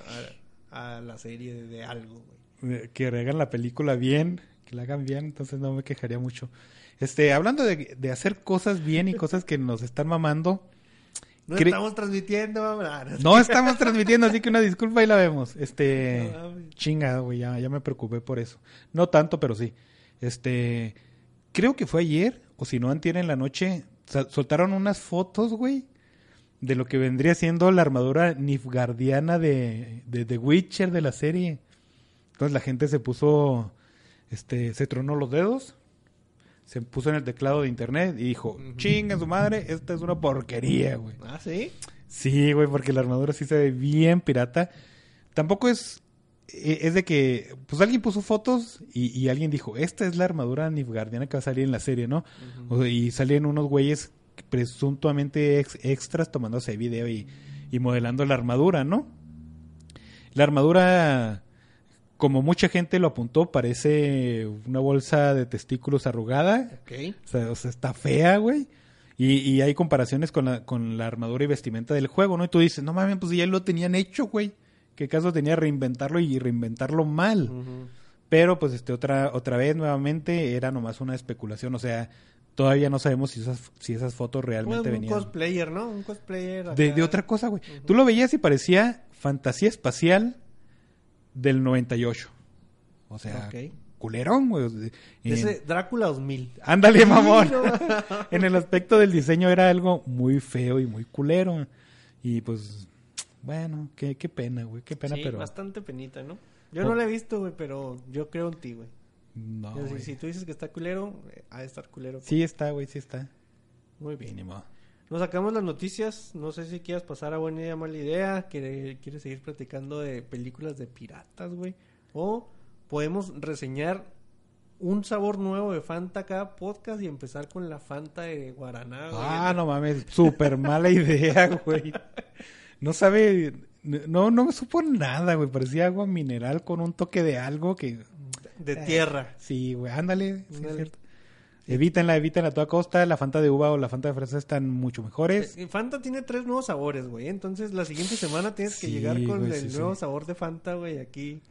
a- a la serie de, de algo, güey. Que hagan la película bien, que la hagan bien, entonces no me quejaría mucho. Este, hablando de, de hacer cosas bien y cosas que nos están mamando, No Cre- estamos transmitiendo, no. estamos transmitiendo, así que una disculpa y la vemos. Este, No mames. chingado, güey, ya, ya me preocupé por eso. No tanto, pero sí. Este, creo que fue ayer, o si no, antier en la noche, soltaron unas fotos, güey, de lo que vendría siendo la armadura Nifgardiana de, de The Witcher de la serie. Entonces la gente se puso, este, se tronó los dedos, se puso en el teclado de internet y dijo, chinga su madre, esta es una porquería, güey. Ah, sí. Sí, güey, porque la armadura sí se ve bien pirata. Tampoco es. Eh, Es de que. Pues alguien puso fotos y, y alguien dijo: Esta es la armadura Nilfgaardiana que va a salir en la serie, ¿no? O sea, y salían unos güeyes presuntamente ex- extras tomándose video y, y modelando la armadura, ¿no? La armadura, como mucha gente lo apuntó, parece una bolsa de testículos arrugada. Ok. O sea, o sea, está fea, güey. Y, y hay comparaciones con la, con la armadura y vestimenta del juego, ¿no? Y tú dices, no mames, pues ya lo tenían hecho, güey. ¿Qué caso tenía reinventarlo y reinventarlo mal? Pero, pues, este, otra, otra vez, nuevamente, era nomás una especulación. O sea, todavía no sabemos si esas, si esas fotos Pues realmente un venían cosplayer, ¿no? Un cosplayer. de, acá. de otra cosa, güey. Tú lo veías y parecía fantasía espacial del 98. O sea, Ok. culerón, güey. En- Ese Drácula 2000. Ándale, mamón. en el aspecto del diseño era algo muy feo y muy culero. Y pues, bueno, qué, qué pena, güey, qué pena, sí, pero... bastante penita, ¿no? Yo Oh. no la he visto, güey, pero yo creo en ti, güey. No, Yo, si- si, tú dices que está culero, eh, ha de estar culero. Sí está, güey, sí está. Muy bien. Mínimo. Nos sacamos las noticias. No sé si quieras pasar a buena idea, mala idea. Quieres seguir platicando de películas de piratas, güey. O podemos reseñar un sabor nuevo de Fanta cada podcast y empezar con la Fanta de Guaraná, güey. Ah, no mames, súper mala idea, güey. No sabe, no, no me supo nada, güey. Parecía agua mineral con un toque de algo que... De tierra. Sí, güey, ándale, sí, es cierto. Evítenla, evítenla a toda costa. La Fanta de uva o la Fanta de fresa están mucho mejores. Eh, Fanta tiene tres nuevos sabores, güey. Entonces la siguiente semana tienes que Sí, llegar con güey, el sí, nuevo sí. sabor de Fanta, güey. Aquí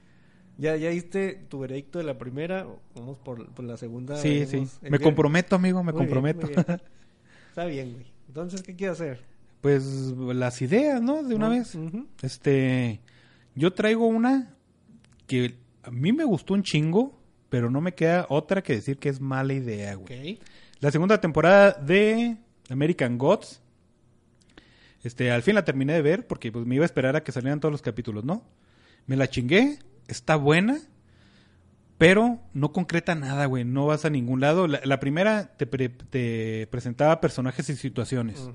ya ya diste tu veredicto de la primera. Vamos por, por la segunda. Sí, sí. Me viernes. comprometo, amigo, me Muy comprometo. bien. Está bien, güey. Entonces, ¿qué quieres hacer? Pues las ideas, ¿no? De una ¿No? vez. Este, yo traigo una que a mí me gustó un chingo, pero no me queda otra que decir que es mala idea, güey. La segunda temporada de American Gods. Este, al fin la terminé de ver porque pues me iba a esperar a que salieran todos los capítulos, ¿no? Me la chingué, está buena, pero no concreta nada, güey, no vas a ningún lado. La, la primera te, pre- te presentaba personajes y situaciones.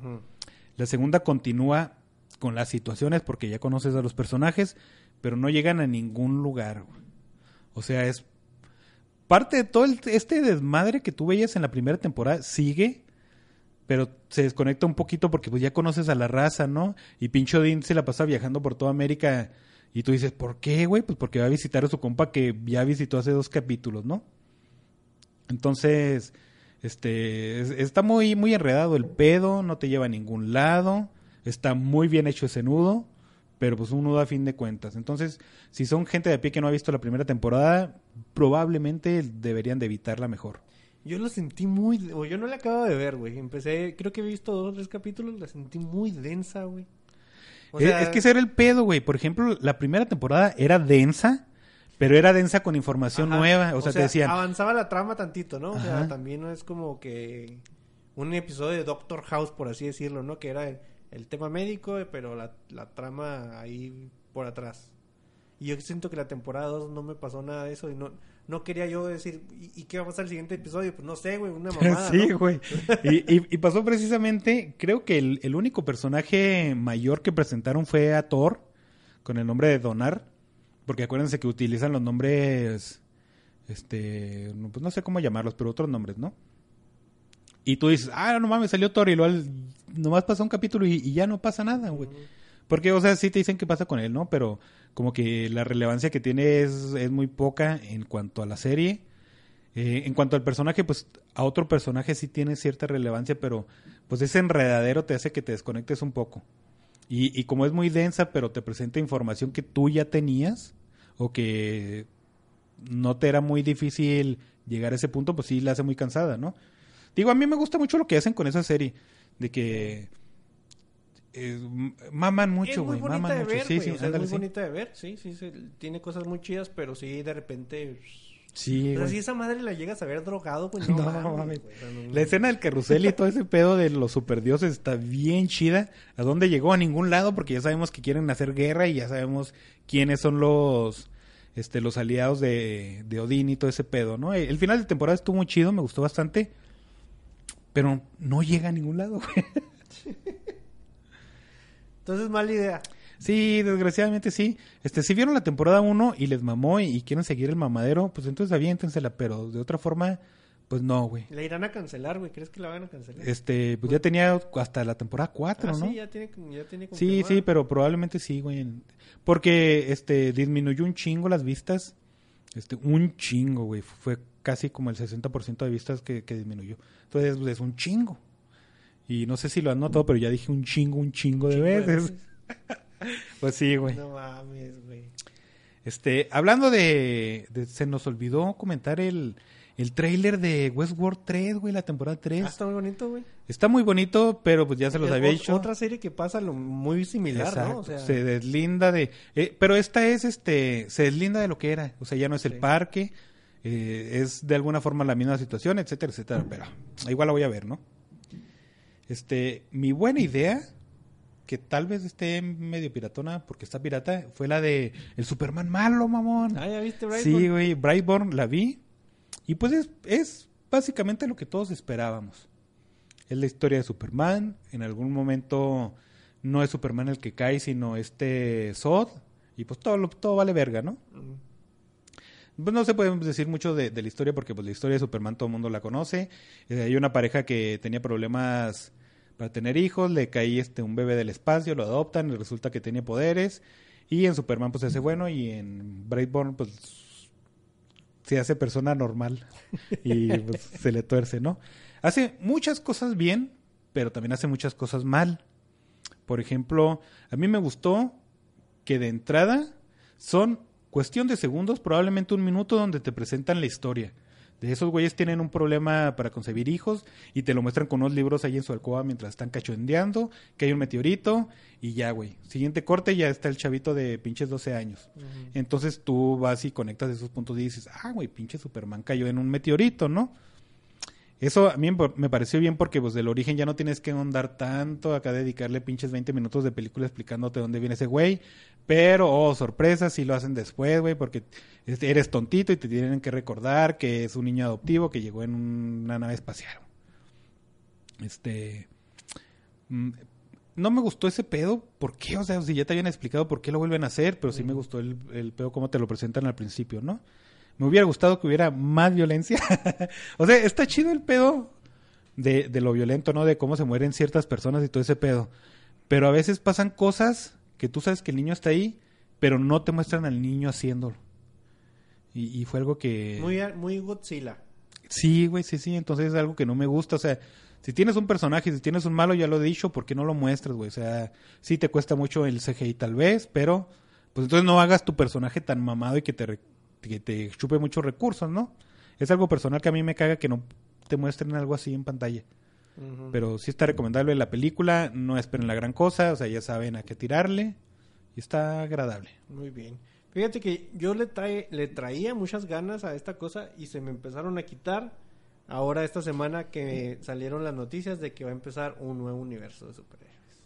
La segunda continúa con las situaciones porque ya conoces a los personajes, pero no llegan a ningún lugar. O sea, es parte de todo el- este desmadre que tú veías en la primera temporada sigue, pero se desconecta un poquito porque pues ya conoces a la raza, ¿no? Y Pincho Dean se la pasa viajando por toda América y tú dices, ¿por qué, güey? Pues porque va a visitar a su compa que ya visitó hace dos capítulos, ¿no? Entonces, este, es- está muy, muy enredado el pedo, no te lleva a ningún lado, está muy bien hecho ese nudo, pero pues un nudo a fin de cuentas. Entonces, si son gente de a pie que no ha visto la primera temporada, probablemente deberían de evitarla mejor. Yo lo sentí muy... O yo no la acabo de ver, güey. Empecé... Creo que he visto dos o tres capítulos. La sentí muy densa, güey. O Es- sea, es, que ese era el pedo, güey. Por ejemplo, la primera temporada era densa, pero era densa con información ajá. nueva. O sea, te decían, Avanzaba la trama tantito, ¿no? O sea, también no es como que... Un episodio de Doctor House, por así decirlo, ¿no? Que era el, el tema médico, pero la, la trama ahí por atrás. Y yo siento que la temporada 2 no me pasó nada de eso y no... no quería yo decir, ¿y, y qué va a pasar el siguiente episodio? Pues no sé, güey, una mamada. sí, ¿no? güey. Y, y- y pasó precisamente, creo que el, el único personaje mayor que presentaron fue a Thor, con el nombre de Donar, porque acuérdense que utilizan los nombres, este, pues no sé cómo llamarlos, pero otros nombres, ¿no? Y tú dices, ah, no mames, salió Thor y luego nomás pasa un capítulo y, y ya no pasa nada, güey. Porque, o sea, sí te dicen qué pasa con él, ¿no? Pero como que la relevancia que tiene es, es muy poca en cuanto a la serie. Eh, en cuanto al personaje, pues a otro personaje sí tiene cierta relevancia, pero pues ese enredadero te hace que te desconectes un poco. Y, y como es muy densa, pero te presenta información que tú ya tenías o que no te era muy difícil llegar a ese punto, pues sí la hace muy cansada, ¿no? Digo, a mí me gusta mucho lo que hacen con esa serie, de que eh, maman mucho, güey, maman de mucho. ver, sí, sí, o sea, es muy sí. bonita de ver, sí, sí, sí, tiene cosas muy chidas, pero sí, de repente... Sí, o sea, güey. si esa madre la llegas a ver drogado, pues no, No, mames, mames. güey, o sea, no- La escena del carrusel y todo ese pedo de los superdioses está bien chida. ¿A dónde llegó? A ningún lado, porque ya sabemos que quieren hacer guerra y ya sabemos quiénes son los este los aliados de, de Odín y todo ese pedo, ¿no? El, el final de temporada estuvo muy chido, me gustó bastante. Pero no llega a ningún lado, güey. Entonces, mala idea. Sí, desgraciadamente sí. Este, si vieron la temporada 1 y les mamó y, y quieren seguir el mamadero, pues entonces aviéntensela, pero de otra forma, pues no, güey. La irán a cancelar, güey. ¿Crees que la van a cancelar? Este, pues ya tenía hasta la temporada 4, Ah, ¿no? sí, ya tiene, ya tiene Sí, sí, pero probablemente sí, güey. Porque este disminuyó un chingo las vistas. Este, un chingo, güey. Fue casi como el 60% de vistas que, que disminuyó. Entonces, pues, es un chingo. Y no sé si lo han notado, pero ya dije un chingo, un chingo de Chingo de veces. Pues sí, güey. No mames, güey. Este, hablando de, de- Se nos olvidó comentar el, el trailer de Westworld 3, güey, la temporada 3. Ah, está muy bonito, güey. Está muy bonito, pero pues ya se los Es había dicho. Otra serie que pasa lo muy similar, Exacto, ¿no? O sea, se deslinda de... eh, pero esta es, este, se deslinda de lo que era. O sea, ya no es el Sí. parque, eh, es de alguna forma la misma situación, etcétera, etcétera. Pero igual la voy a ver, ¿no? Este, mi buena idea, que tal vez esté medio piratona, porque está pirata, fue la de el Superman malo, mamón. Ah, ¿ya viste, Brightburn? Sí, güey, Brightburn la vi. Y pues es, es básicamente lo que todos esperábamos. Es la historia de Superman. En algún momento no es Superman el que cae, sino este Zod. Y pues todo, todo vale verga, ¿no? Mm. Pues no se puede decir mucho de, de la historia porque pues la historia de Superman todo el mundo la conoce. Eh, hay una pareja que tenía problemas para tener hijos, le caí este un bebé del espacio, lo adoptan y resulta que tenía poderes. Y en Superman pues se hace bueno y en Brightburn pues se hace persona normal y pues, se le tuerce, ¿no? Hace muchas cosas bien, pero también hace muchas cosas mal. Por ejemplo, a mí me gustó que de entrada son cuestión de segundos, probablemente un minuto, donde te presentan la historia. De esos güeyes tienen un problema para concebir hijos y te lo muestran con unos libros ahí en su alcoba mientras están cachondeando, que hay un meteorito y ya, güey. Siguiente corte ya está el chavito de pinches 12 años. Entonces tú vas y conectas esos puntos y dices, ah, güey, pinche Superman cayó en un meteorito, ¿no? Eso a mí me me pareció bien porque pues del origen ya no tienes que andar tanto acá dedicarle pinches 20 minutos de película explicándote dónde viene ese güey. Pero, oh, sorpresa, si lo hacen después, güey, porque eres tontito y te tienen que recordar que es un niño adoptivo que llegó en una nave espacial. Este... mm, No me gustó ese pedo. ¿Por qué? O sea, si ya te habían explicado por qué lo vuelven a hacer, pero sí me gustó el, el pedo como te lo presentan al principio, ¿no? Me hubiera gustado que hubiera más violencia. o sea, está chido el pedo de, de lo violento, ¿no? De cómo se mueren ciertas personas y todo ese pedo. Pero a veces pasan cosas que tú sabes que el niño está ahí, pero no te muestran al niño haciéndolo. Y, y fue algo que... Muy, muy Godzilla. Sí, güey, sí, sí. Entonces es algo que no me gusta. O sea, si tienes un personaje, si tienes un malo, ya lo he dicho, ¿por qué no lo muestras, güey? O sea, sí te cuesta mucho el CGI tal vez, pero pues entonces no hagas tu personaje tan mamado y que te, que te chupe muchos recursos, ¿no? Es algo personal que a mí me caga que no te muestren algo así en pantalla. Pero sí está recomendable la película, no esperen la gran cosa, o sea, ya saben a qué tirarle y está agradable. Muy bien. Fíjate que yo le, trae, le traía muchas ganas a esta cosa y se me empezaron a quitar ahora esta semana que salieron las noticias de que va a empezar un nuevo universo de superhéroes.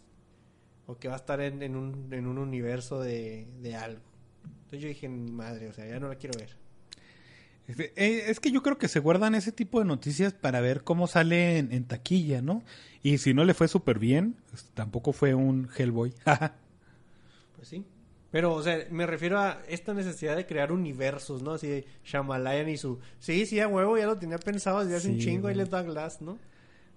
O que va a estar en, en un, en un universo de, de algo. Entonces yo dije, madre, o sea, ya no la quiero ver. Este, eh, es que yo creo que se guardan ese tipo de noticias para ver cómo sale en, en taquilla, ¿no? Y si no le fue súper bien, pues, tampoco fue un Hellboy. Pues sí. Pero, o sea, me refiero a esta necesidad de crear universos, ¿no? Así de Shyamalan y su... Sí, sí, a huevo, ya lo tenía pensado desde hace un chingo, güey. les da glass, ¿no?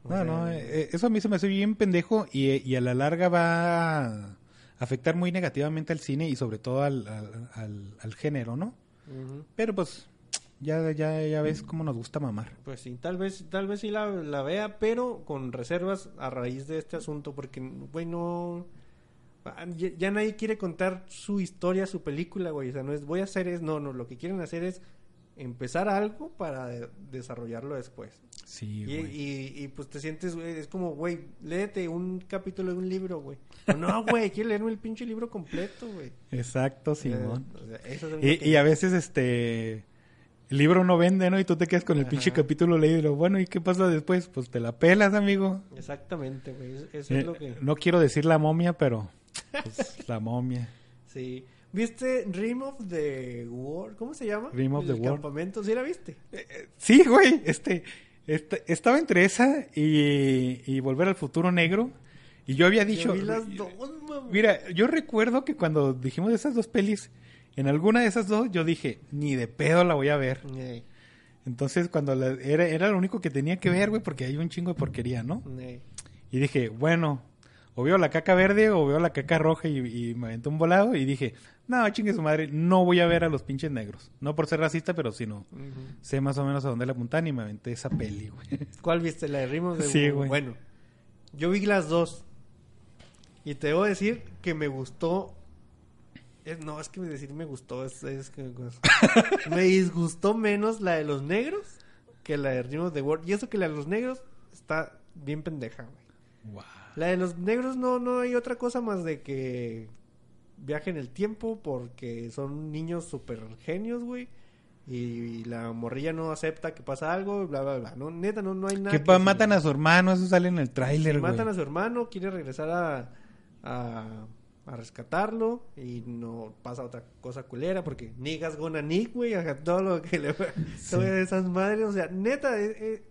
O no, sea, no, eh, eso a mí se me hace bien pendejo y, y a la larga va a afectar muy negativamente al cine y sobre todo al, al, al- al género, ¿no? Pero pues ya, ya, ya ves cómo nos gusta mamar. Pues sí, tal vez, tal vez sí la, la vea, pero con reservas a raíz de este asunto, porque, güey, no... ah, Ya, ya nadie quiere contar su historia, su película, güey. O sea, no es voy a hacer es... No, no, lo que quieren hacer es empezar algo para de- desarrollarlo después. Sí, Y, güey. y, y, pues te sientes, güey, es como, güey, léete un capítulo de un libro, güey. No, güey, quiero leerme el pinche libro completo, güey. Exacto, Simón. Eh, o sea, eso es lo Y, que- y a veces este el libro no vende, ¿no? Y tú te quedas con el Ajá. pinche capítulo leído y lo bueno, ¿y qué pasa después? Pues te la pelas, amigo. Exactamente, güey. Eso, Eh, es lo que... No quiero decir la momia, pero pues, la momia. Sí. ¿Viste Dream of the War? ¿Cómo se llama? Dream of El the War. campamento, ¿sí la viste? Sí, güey, este, este- estaba entre esa y, y Volver al Futuro Negro. Y yo había dicho, Yo vi las dos, mamá. mira, yo recuerdo que cuando dijimos esas dos pelis, en alguna de esas dos yo dije, ni de pedo la voy a ver. Entonces cuando la- era, era lo único que tenía que ver, güey, porque hay un chingo de porquería, ¿no? Y dije, bueno, o veo la caca verde o veo la caca roja y, y me aventé un volado y dije, no, chingue su madre, no voy a ver a los pinches negros. No por ser racista, pero sí no. Sé más o menos a dónde le apuntan y me aventé esa peli, güey. ¿Cuál viste? ¿La de of the Sí, güey. Bueno, yo vi las dos. Y te debo decir que me gustó... no, es que decir me gustó es, es que... me disgustó menos la de los negros que la de Dream of the War. Y eso que la de los negros está bien pendeja, güey. La de los negros no, no hay otra cosa más de que viajen el tiempo porque son niños super genios, güey. Y la morrilla no acepta que pasa algo, bla, bla, bla. No, neta, no, no hay nada. Que matan a su hermano, eso sale en el tráiler, güey. matan a su hermano, quiere regresar a, a, a rescatarlo y no pasa otra cosa culera porque niggas gonna nick, güey, ajá, todo lo que le todas esas madres, o sea, neta, eh, eh,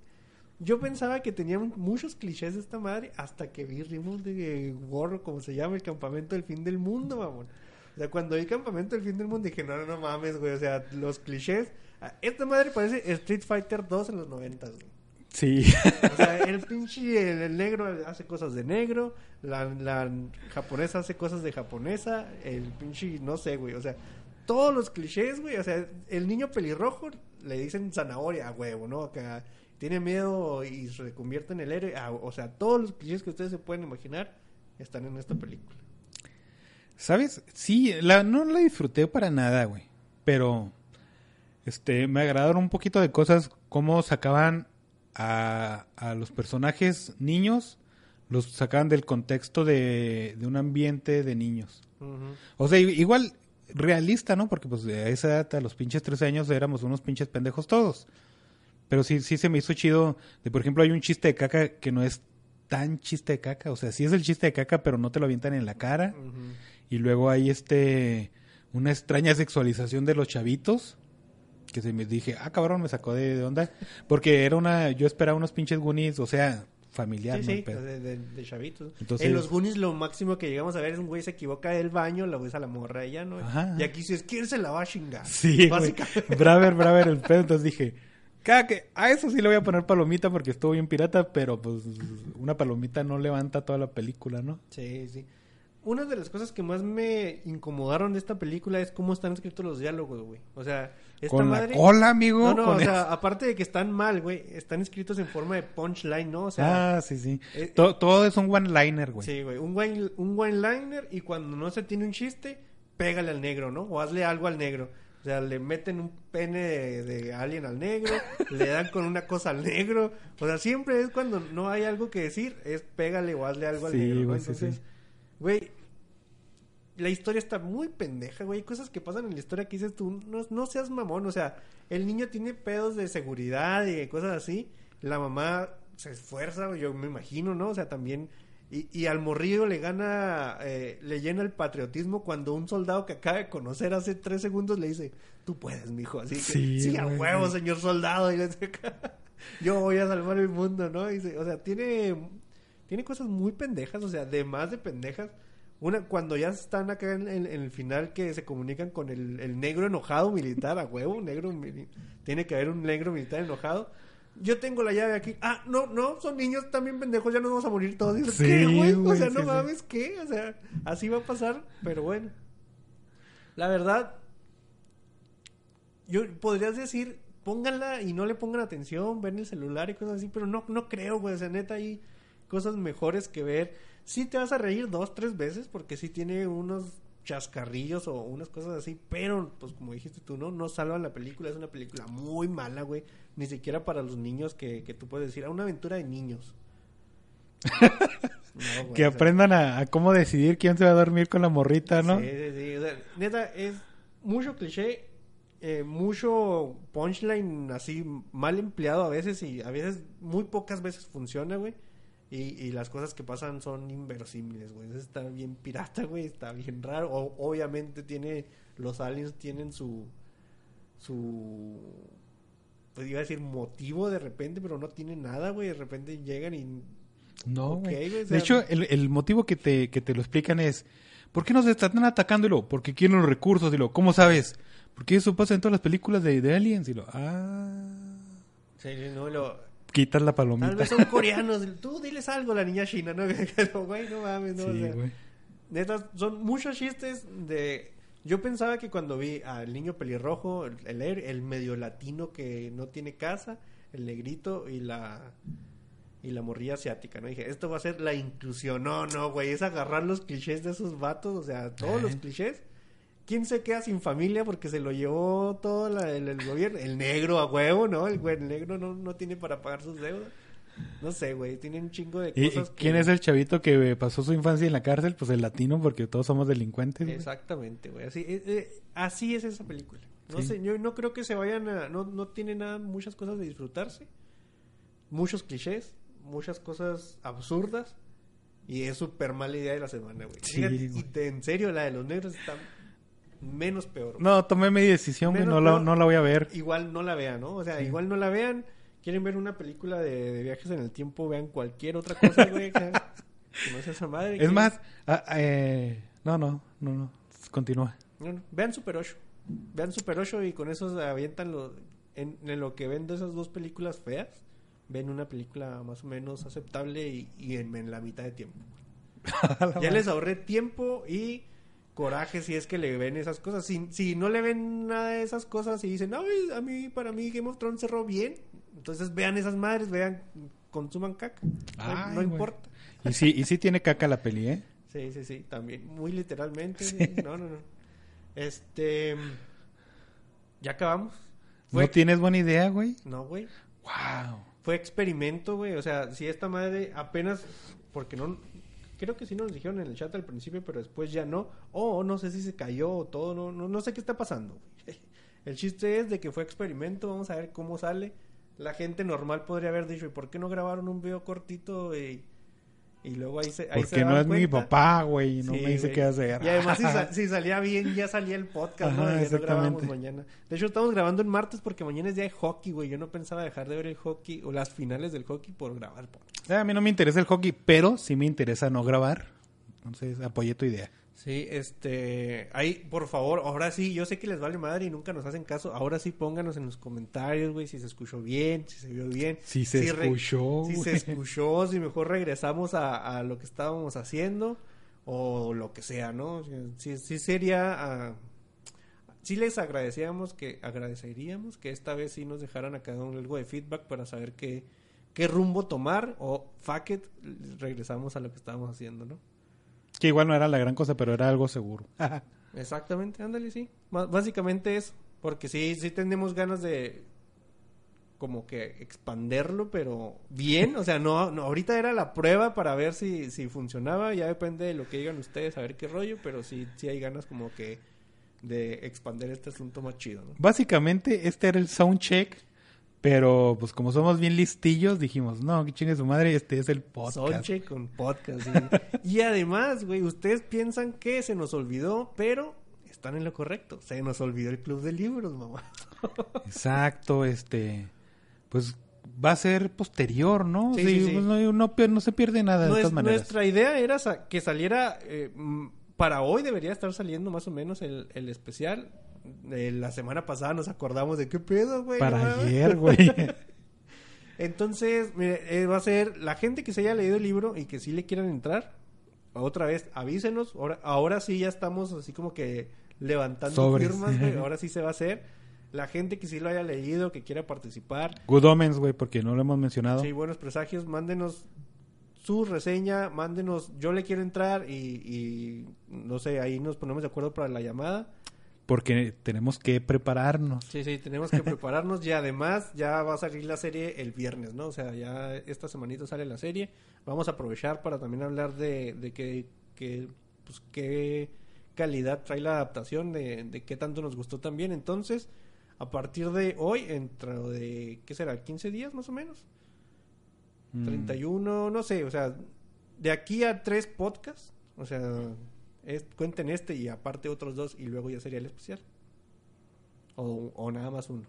yo pensaba que tenían muchos clichés de esta madre hasta que vi Rimos de War, como se llama, el campamento del fin del mundo, mamón. O sea, cuando vi el campamento del fin del mundo dije, no, no, no mames, güey, o sea, los clichés. Esta madre parece Street Fighter 2 en los 90, güey. Sí. O sea, el pinche, el, el negro hace cosas de negro, la, la japonesa hace cosas de japonesa, el pinche, no sé, güey, o sea, todos los clichés, güey, o sea, el niño pelirrojo le dicen zanahoria huevo, ¿no? Que tiene miedo y se convierte en el héroe, ah, o sea, todos los clichés que ustedes se pueden imaginar están en esta película. ¿Sabes? Sí, la, no la disfruté para nada, güey. Pero, este, me agradaron un poquito de cosas, cómo sacaban a, a los personajes niños, los sacaban del contexto de, de un ambiente de niños. O sea, igual realista, ¿no? Porque pues a esa edad, a los pinches 13 años, éramos unos pinches pendejos todos. Pero sí, sí se me hizo chido. De, por ejemplo, hay un chiste de caca que no es tan chiste de caca. O sea, sí es el chiste de caca, pero no te lo avientan en la cara. Y luego hay este una extraña sexualización de los chavitos. Que se me dije, ah, cabrón, me sacó de, de onda. Porque era una, yo esperaba unos pinches Goonies, o sea, familiar, Sí, ¿no? sí, de, de- de chavitos. Entonces- en los Goonies lo máximo que llegamos a ver es un güey se equivoca del baño, la ves a la morra ella, ¿no? Ajá. Y aquí si es quién se la va a chingar. Sí. Básicamente. Braver, braver el pedo. Entonces dije, cada que a eso sí le voy a poner palomita porque estuvo bien pirata, pero pues una palomita no levanta toda la película, ¿no? Sí, sí. Una de las cosas que más me incomodaron de esta película es cómo están escritos los diálogos, güey. O sea, esta Con madre... la cola, amigo. No, no, o el- sea, aparte de que están mal, güey, están escritos en forma de punchline, ¿no? O sea, ah, sí, sí. eh, todo, todo es un one-liner, güey. sí, güey, un one, un one liner y cuando no se tiene un chiste, pégale al negro, ¿no? O hazle algo al negro. O sea, le meten un pene de, de alien al negro, le dan con una cosa al negro. O sea, siempre es cuando no hay algo que decir, es pégale o hazle algo al Sí, negro, ¿no? güey, sí, Entonces, sí. güey, la historia está muy pendeja, güey. Hay cosas que pasan en la historia que dices tú, no, no seas mamón. O sea, el niño tiene pedos de seguridad y cosas así. La mamá se esfuerza, yo me imagino, ¿no? O sea, también Y, y al morrillo le gana, eh, le llena el patriotismo cuando un soldado que acaba de conocer hace tres segundos le dice, tú puedes, mijo. Así que, Sí, sí, a huevo, señor soldado. Y le dice, yo voy a salvar el mundo, ¿no? Y dice, o sea, tiene, tiene cosas muy pendejas, o sea, de más de pendejas. Una, cuando ya están acá en, en- en el final que se comunican con el, el negro enojado militar, a huevo, un negro tiene que haber un negro militar enojado. Yo tengo la llave aquí. Ah, no, no, son niños también pendejos, ya nos vamos a morir todos. Dices, Sí, ¿qué, güey? O sea, sí, no sí. mames, ¿qué? O sea, así va a pasar, pero bueno. La verdad, yo podrías decir, pónganla y no le pongan atención, ven el celular y cosas así, pero no, no creo, güey. O sea, neta, hay cosas mejores que ver. Sí te vas a reír dos, tres veces, porque sí tiene unos chascarrillos o unas cosas así, pero pues como dijiste tú, no, no salvan la película, es una película muy mala, güey, ni siquiera para los niños que, que tú puedes decir, a una aventura de niños. No, güey, Que o sea, aprendan a, a cómo decidir quién se va a dormir con la morrita, ¿no? Sí, sí, sí. O sea, neta, es mucho cliché, eh, mucho punchline así mal empleado a veces y a veces, muy pocas veces funciona, güey. Y, y las cosas que pasan son inverosímiles, güey. Eso Está bien pirata, güey. Está bien raro. O- obviamente tiene, los aliens tienen su, su, pues iba a decir motivo de repente, pero no tiene nada, güey. De repente llegan y No, Ok, güey. de hecho, el, el motivo que te, que te lo explican es, ¿por qué nos están atacando? Y lo, porque quieren los recursos. Y lo, ¿cómo sabes? Porque eso pasa en todas las películas de, de aliens. Y lo, ah, sí, no, lo, quitas la Tal palomita. vez son coreanos. Tú diles algo a la niña china, ¿no? Pero, güey, no mames, no. o Sí, sea, güey. neta, son muchos chistes de... Yo pensaba que cuando vi al niño pelirrojo, el, el, el medio latino que no tiene casa, el negrito y la y la morrilla asiática, ¿no? Dije, esto va a ser la inclusión. No, no, güey, es agarrar los clichés de esos vatos, o sea, todos los Ajá. clichés. ¿Quién se queda sin familia porque se lo llevó todo la- el, el gobierno? El negro a huevo, ¿no? El, güey, el negro no, no tiene para pagar sus deudas. No sé, güey, tiene un chingo de ¿Y, y cosas. que- quién es el chavito que pasó su infancia en la cárcel? Pues el latino, porque todos somos delincuentes. güey. Exactamente, güey. Así, eh, eh, así es esa película. No Sí. sé, yo no creo que se vayan a... No, no tiene nada, muchas cosas de disfrutarse. Muchos clichés, muchas cosas absurdas. Y es súper mala idea de la semana, güey. Sí, Fíjate, güey. y te- en serio, la de los negros está menos peor. güey. No, tomé mi decisión, güey. No la, no la voy a ver. Igual no la vean, ¿no? O sea, Sí. igual no la vean. Quieren ver una película de, de viajes en el tiempo, vean cualquier otra cosa, güey. que, que no sea esa madre. Es más, ah, eh, no, no, no, no. Continúa. No, no. Vean Super 8. Vean Super 8 y con eso se avientan los... En, en lo que ven de esas dos películas feas, ven una película más o menos aceptable y, y en, en la mitad de tiempo. Ya les ahorré tiempo y coraje si es que le ven esas cosas. Si, si no le ven nada de esas cosas y dicen, "Ay, a mí, para mí Game of Thrones cerró bien, entonces vean esas madres, vean, consuman caca. No, Ay, no güey. importa. Y sí, y sí tiene caca la peli, ¿eh? Sí, sí, sí, también. Muy literalmente. Sí. No, no, no. Este. Ya acabamos. ¿No Fue- tienes buena idea, güey? No, güey. Wow. Fue experimento, güey. O sea, si esta madre apenas. Porque no. Creo que sí nos dijeron en el chat al principio, pero después ya no. O no sé si se cayó o todo. No, no, no sé qué está pasando. El chiste es de que fue experimento. Vamos a ver cómo sale. La gente normal podría haber dicho, ¿y por qué no grabaron un video cortito? Y, y luego ahí se. Ahí se Porque no dan es mi cuenta. papá, güey. y No Sí, me dice güey. qué hacer. Y además, si, sa- si salía bien, ya salía el podcast, ¿no? Ajá, ya no grabamos mañana. De hecho, estamos grabando el martes porque mañana es día de hockey, güey. Yo no pensaba dejar de ver el hockey o las finales del hockey por grabar podcast. Eh, A mí no me interesa el hockey, pero sí me interesa no grabar. Entonces, apoyé tu idea. Sí, este. Ahí, por favor, ahora sí, yo sé que les vale madre y nunca nos hacen caso. Ahora sí, pónganos en los comentarios, güey, si se escuchó bien, si se vio bien. Si se escuchó, Si se escuchó, si mejor regresamos a, a lo que estábamos haciendo o lo que sea, ¿no? Sí, sí sería. ah, sí les agradecíamos que agradeceríamos que esta vez sí nos dejaran a cada uno algo de feedback para saber qué, qué rumbo tomar o fuck it, regresamos a lo que estábamos haciendo, ¿no? Que igual no era la gran cosa, pero era algo seguro. Exactamente, ándale, sí. Básicamente es porque sí, sí tenemos ganas de como que expanderlo, pero bien, o sea, no, no ahorita era la prueba para ver si, si funcionaba, ya depende de lo que digan ustedes, a ver qué rollo, pero sí, sí hay ganas como que de expander este asunto más chido, ¿no? Básicamente, este era el soundcheck Pero pues como somos bien listillos, dijimos, no, que chingue su madre, este es el podcast. Sonche con podcast. sí. y además, güey, ustedes piensan que se nos olvidó, pero están en lo correcto. Se nos olvidó el club de libros, mamá. Exacto, este, pues va a ser posterior, ¿no? Sí, sí, sí. pues, no, no se pierde nada de Nues- todas maneras. Nuestra idea era sa- que saliera, eh, para hoy debería estar saliendo más o menos el, el especial. Eh, la semana pasada nos acordamos de qué pedo, güey. Para ayer, güey. Entonces, mire, eh, va a ser la gente que se haya leído el libro y que sí le quieran entrar. Otra vez, avísenos. Ahora, ahora sí ya estamos así como que levantando Sobres. firmas, güey. Ahora sí se va a hacer. La gente que sí lo haya leído, que quiera participar. Good Omens, güey, porque no lo hemos mencionado. Sí, buenos presagios. Mándenos su reseña, mándenos, yo le quiero entrar y, y no sé, ahí nos ponemos de acuerdo para la llamada. Porque tenemos que prepararnos. Sí, sí, tenemos que prepararnos y además ya va a salir la serie el viernes, ¿no? O sea, ya esta semanita sale la serie. Vamos a aprovechar para también hablar de, de que, que, pues, qué calidad trae la adaptación, de, de qué tanto nos gustó también. Entonces, a partir de hoy, dentro de, ¿qué será? ¿15 días más o menos? Mm. 31, no sé, o sea, de aquí a tres podcasts, o sea, es- cuenten este y aparte otros dos y luego ya sería el especial. O, o nada más uno.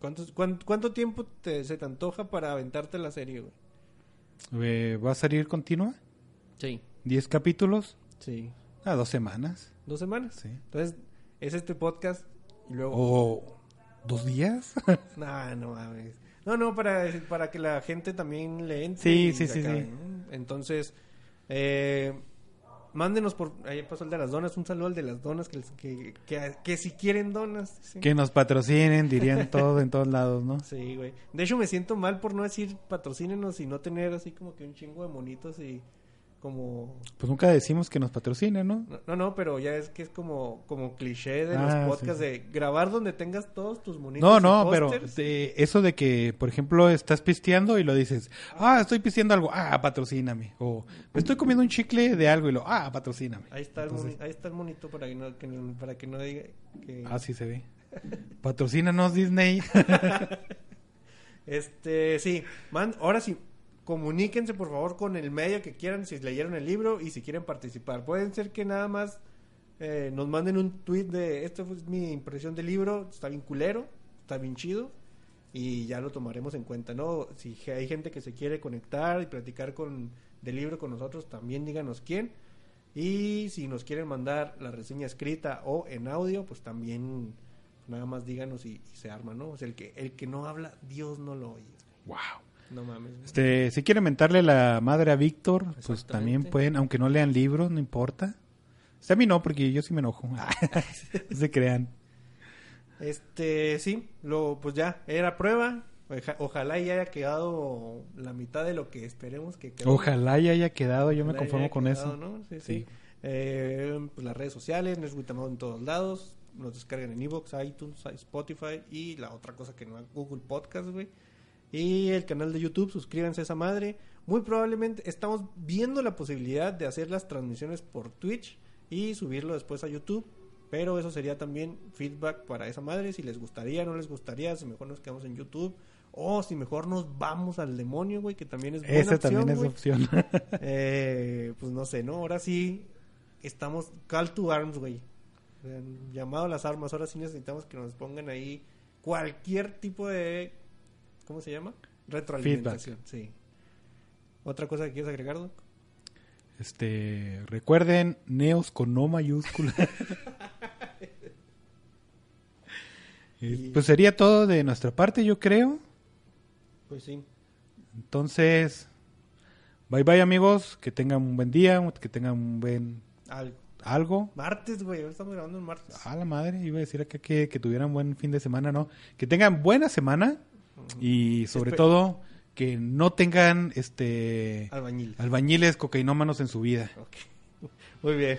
¿Cuántos, cuán- ¿Cuánto tiempo te, se te antoja para aventarte la serie, güey? Eh, ¿Va a salir continua? Sí. ¿10 capítulos? Sí. A dos semanas. ¿Dos semanas? Sí. Entonces, es este podcast y luego... ¿O dos días? Nah, no mames. No, no, para, para que la gente también le entre. Sí, sí, sí, acabe, sí. ¿no? Entonces, eh, mándenos por. Ahí pasó el de las donas. Un saludo al de las donas. Que, que, que, que si quieren donas. que nos patrocinen, dirían todo en todos lados, ¿no? Sí, güey. De hecho, me siento mal por no decir patrocínenos y no tener así como que un chingo de monitos y como. Pues nunca decimos que nos patrocinen, ¿no? No, no, pero ya es que es como, como cliché de Ah, los podcasts sí, de grabar donde tengas todos tus monitos. No, y no, pero de- eso de que, por ejemplo, estás pisteando y lo dices, ah, estoy pisteando algo, ah, patrocíname. O estoy comiendo un chicle de algo y lo, ah, patrocíname. Ahí está, el Entonces, moni- ahí está el monito para que no, que para que no diga que... Así se ve. Patrocínanos, Disney. Este, sí, man, ahora sí, comuníquense por favor con el medio que quieran si leyeron el libro y si quieren participar. Pueden ser que nada más eh, nos manden un tweet de, esta fue mi impresión del libro, está bien culero, está bien chido y ya lo tomaremos en cuenta, ¿no? Si hay gente que se quiere conectar y platicar con del libro con nosotros, también díganos quién. Y si nos quieren mandar la reseña escrita o en audio, pues también nada más díganos y, se arma, ¿no? El que, el que no habla, Dios no lo oye. wow. No mames. Este, si quieren mentarle la madre a Víctor, pues también pueden, aunque no lean libros, no importa. O sea, a mí no, porque yo sí me enojo. no se crean. Este, sí, lo, pues ya, era prueba. Oja- Ojalá y haya quedado la mitad de lo que esperemos que quede. Ojalá ya haya quedado, yo me Ojalá y conformo con quedado, eso. ¿no? Sí, sí. Sí. Eh, pues las redes sociales, Neswitamado en todos lados. Nos descargan en Evox, iTunes, Spotify y la otra cosa que no es Google Podcast, güey. Y el canal de YouTube, suscríbanse a esa madre. Muy probablemente estamos viendo la posibilidad de hacer las transmisiones por Twitch y subirlo después a YouTube. Pero eso sería también feedback para esa madre. Si les gustaría, no les gustaría, si mejor nos quedamos en YouTube. O si mejor nos vamos al demonio, güey, que también es buena Esa opción, también es opción. Eh, pues no sé, ¿no? Ahora sí estamos call to arms, güey. Llamado a las armas. Ahora sí necesitamos que nos pongan ahí cualquier tipo de. ¿Cómo se llama? Retroalimentación. Sí. ¿Otra cosa que quieres agregar, Doc? Este, recuerden, Neos con no mayúscula. Y, pues sería todo de nuestra parte, yo creo. Pues sí. Entonces, bye bye amigos, que tengan un buen día, que tengan un buen Algo. algo. Martes, güey. Estamos grabando el martes. A la madre, iba a decir acá que, que tuvieran buen fin de semana, ¿no? Que tengan buena semana y sobre Espe- todo que no tengan este Albañil. albañiles cocainómanos en su vida. Muy bien.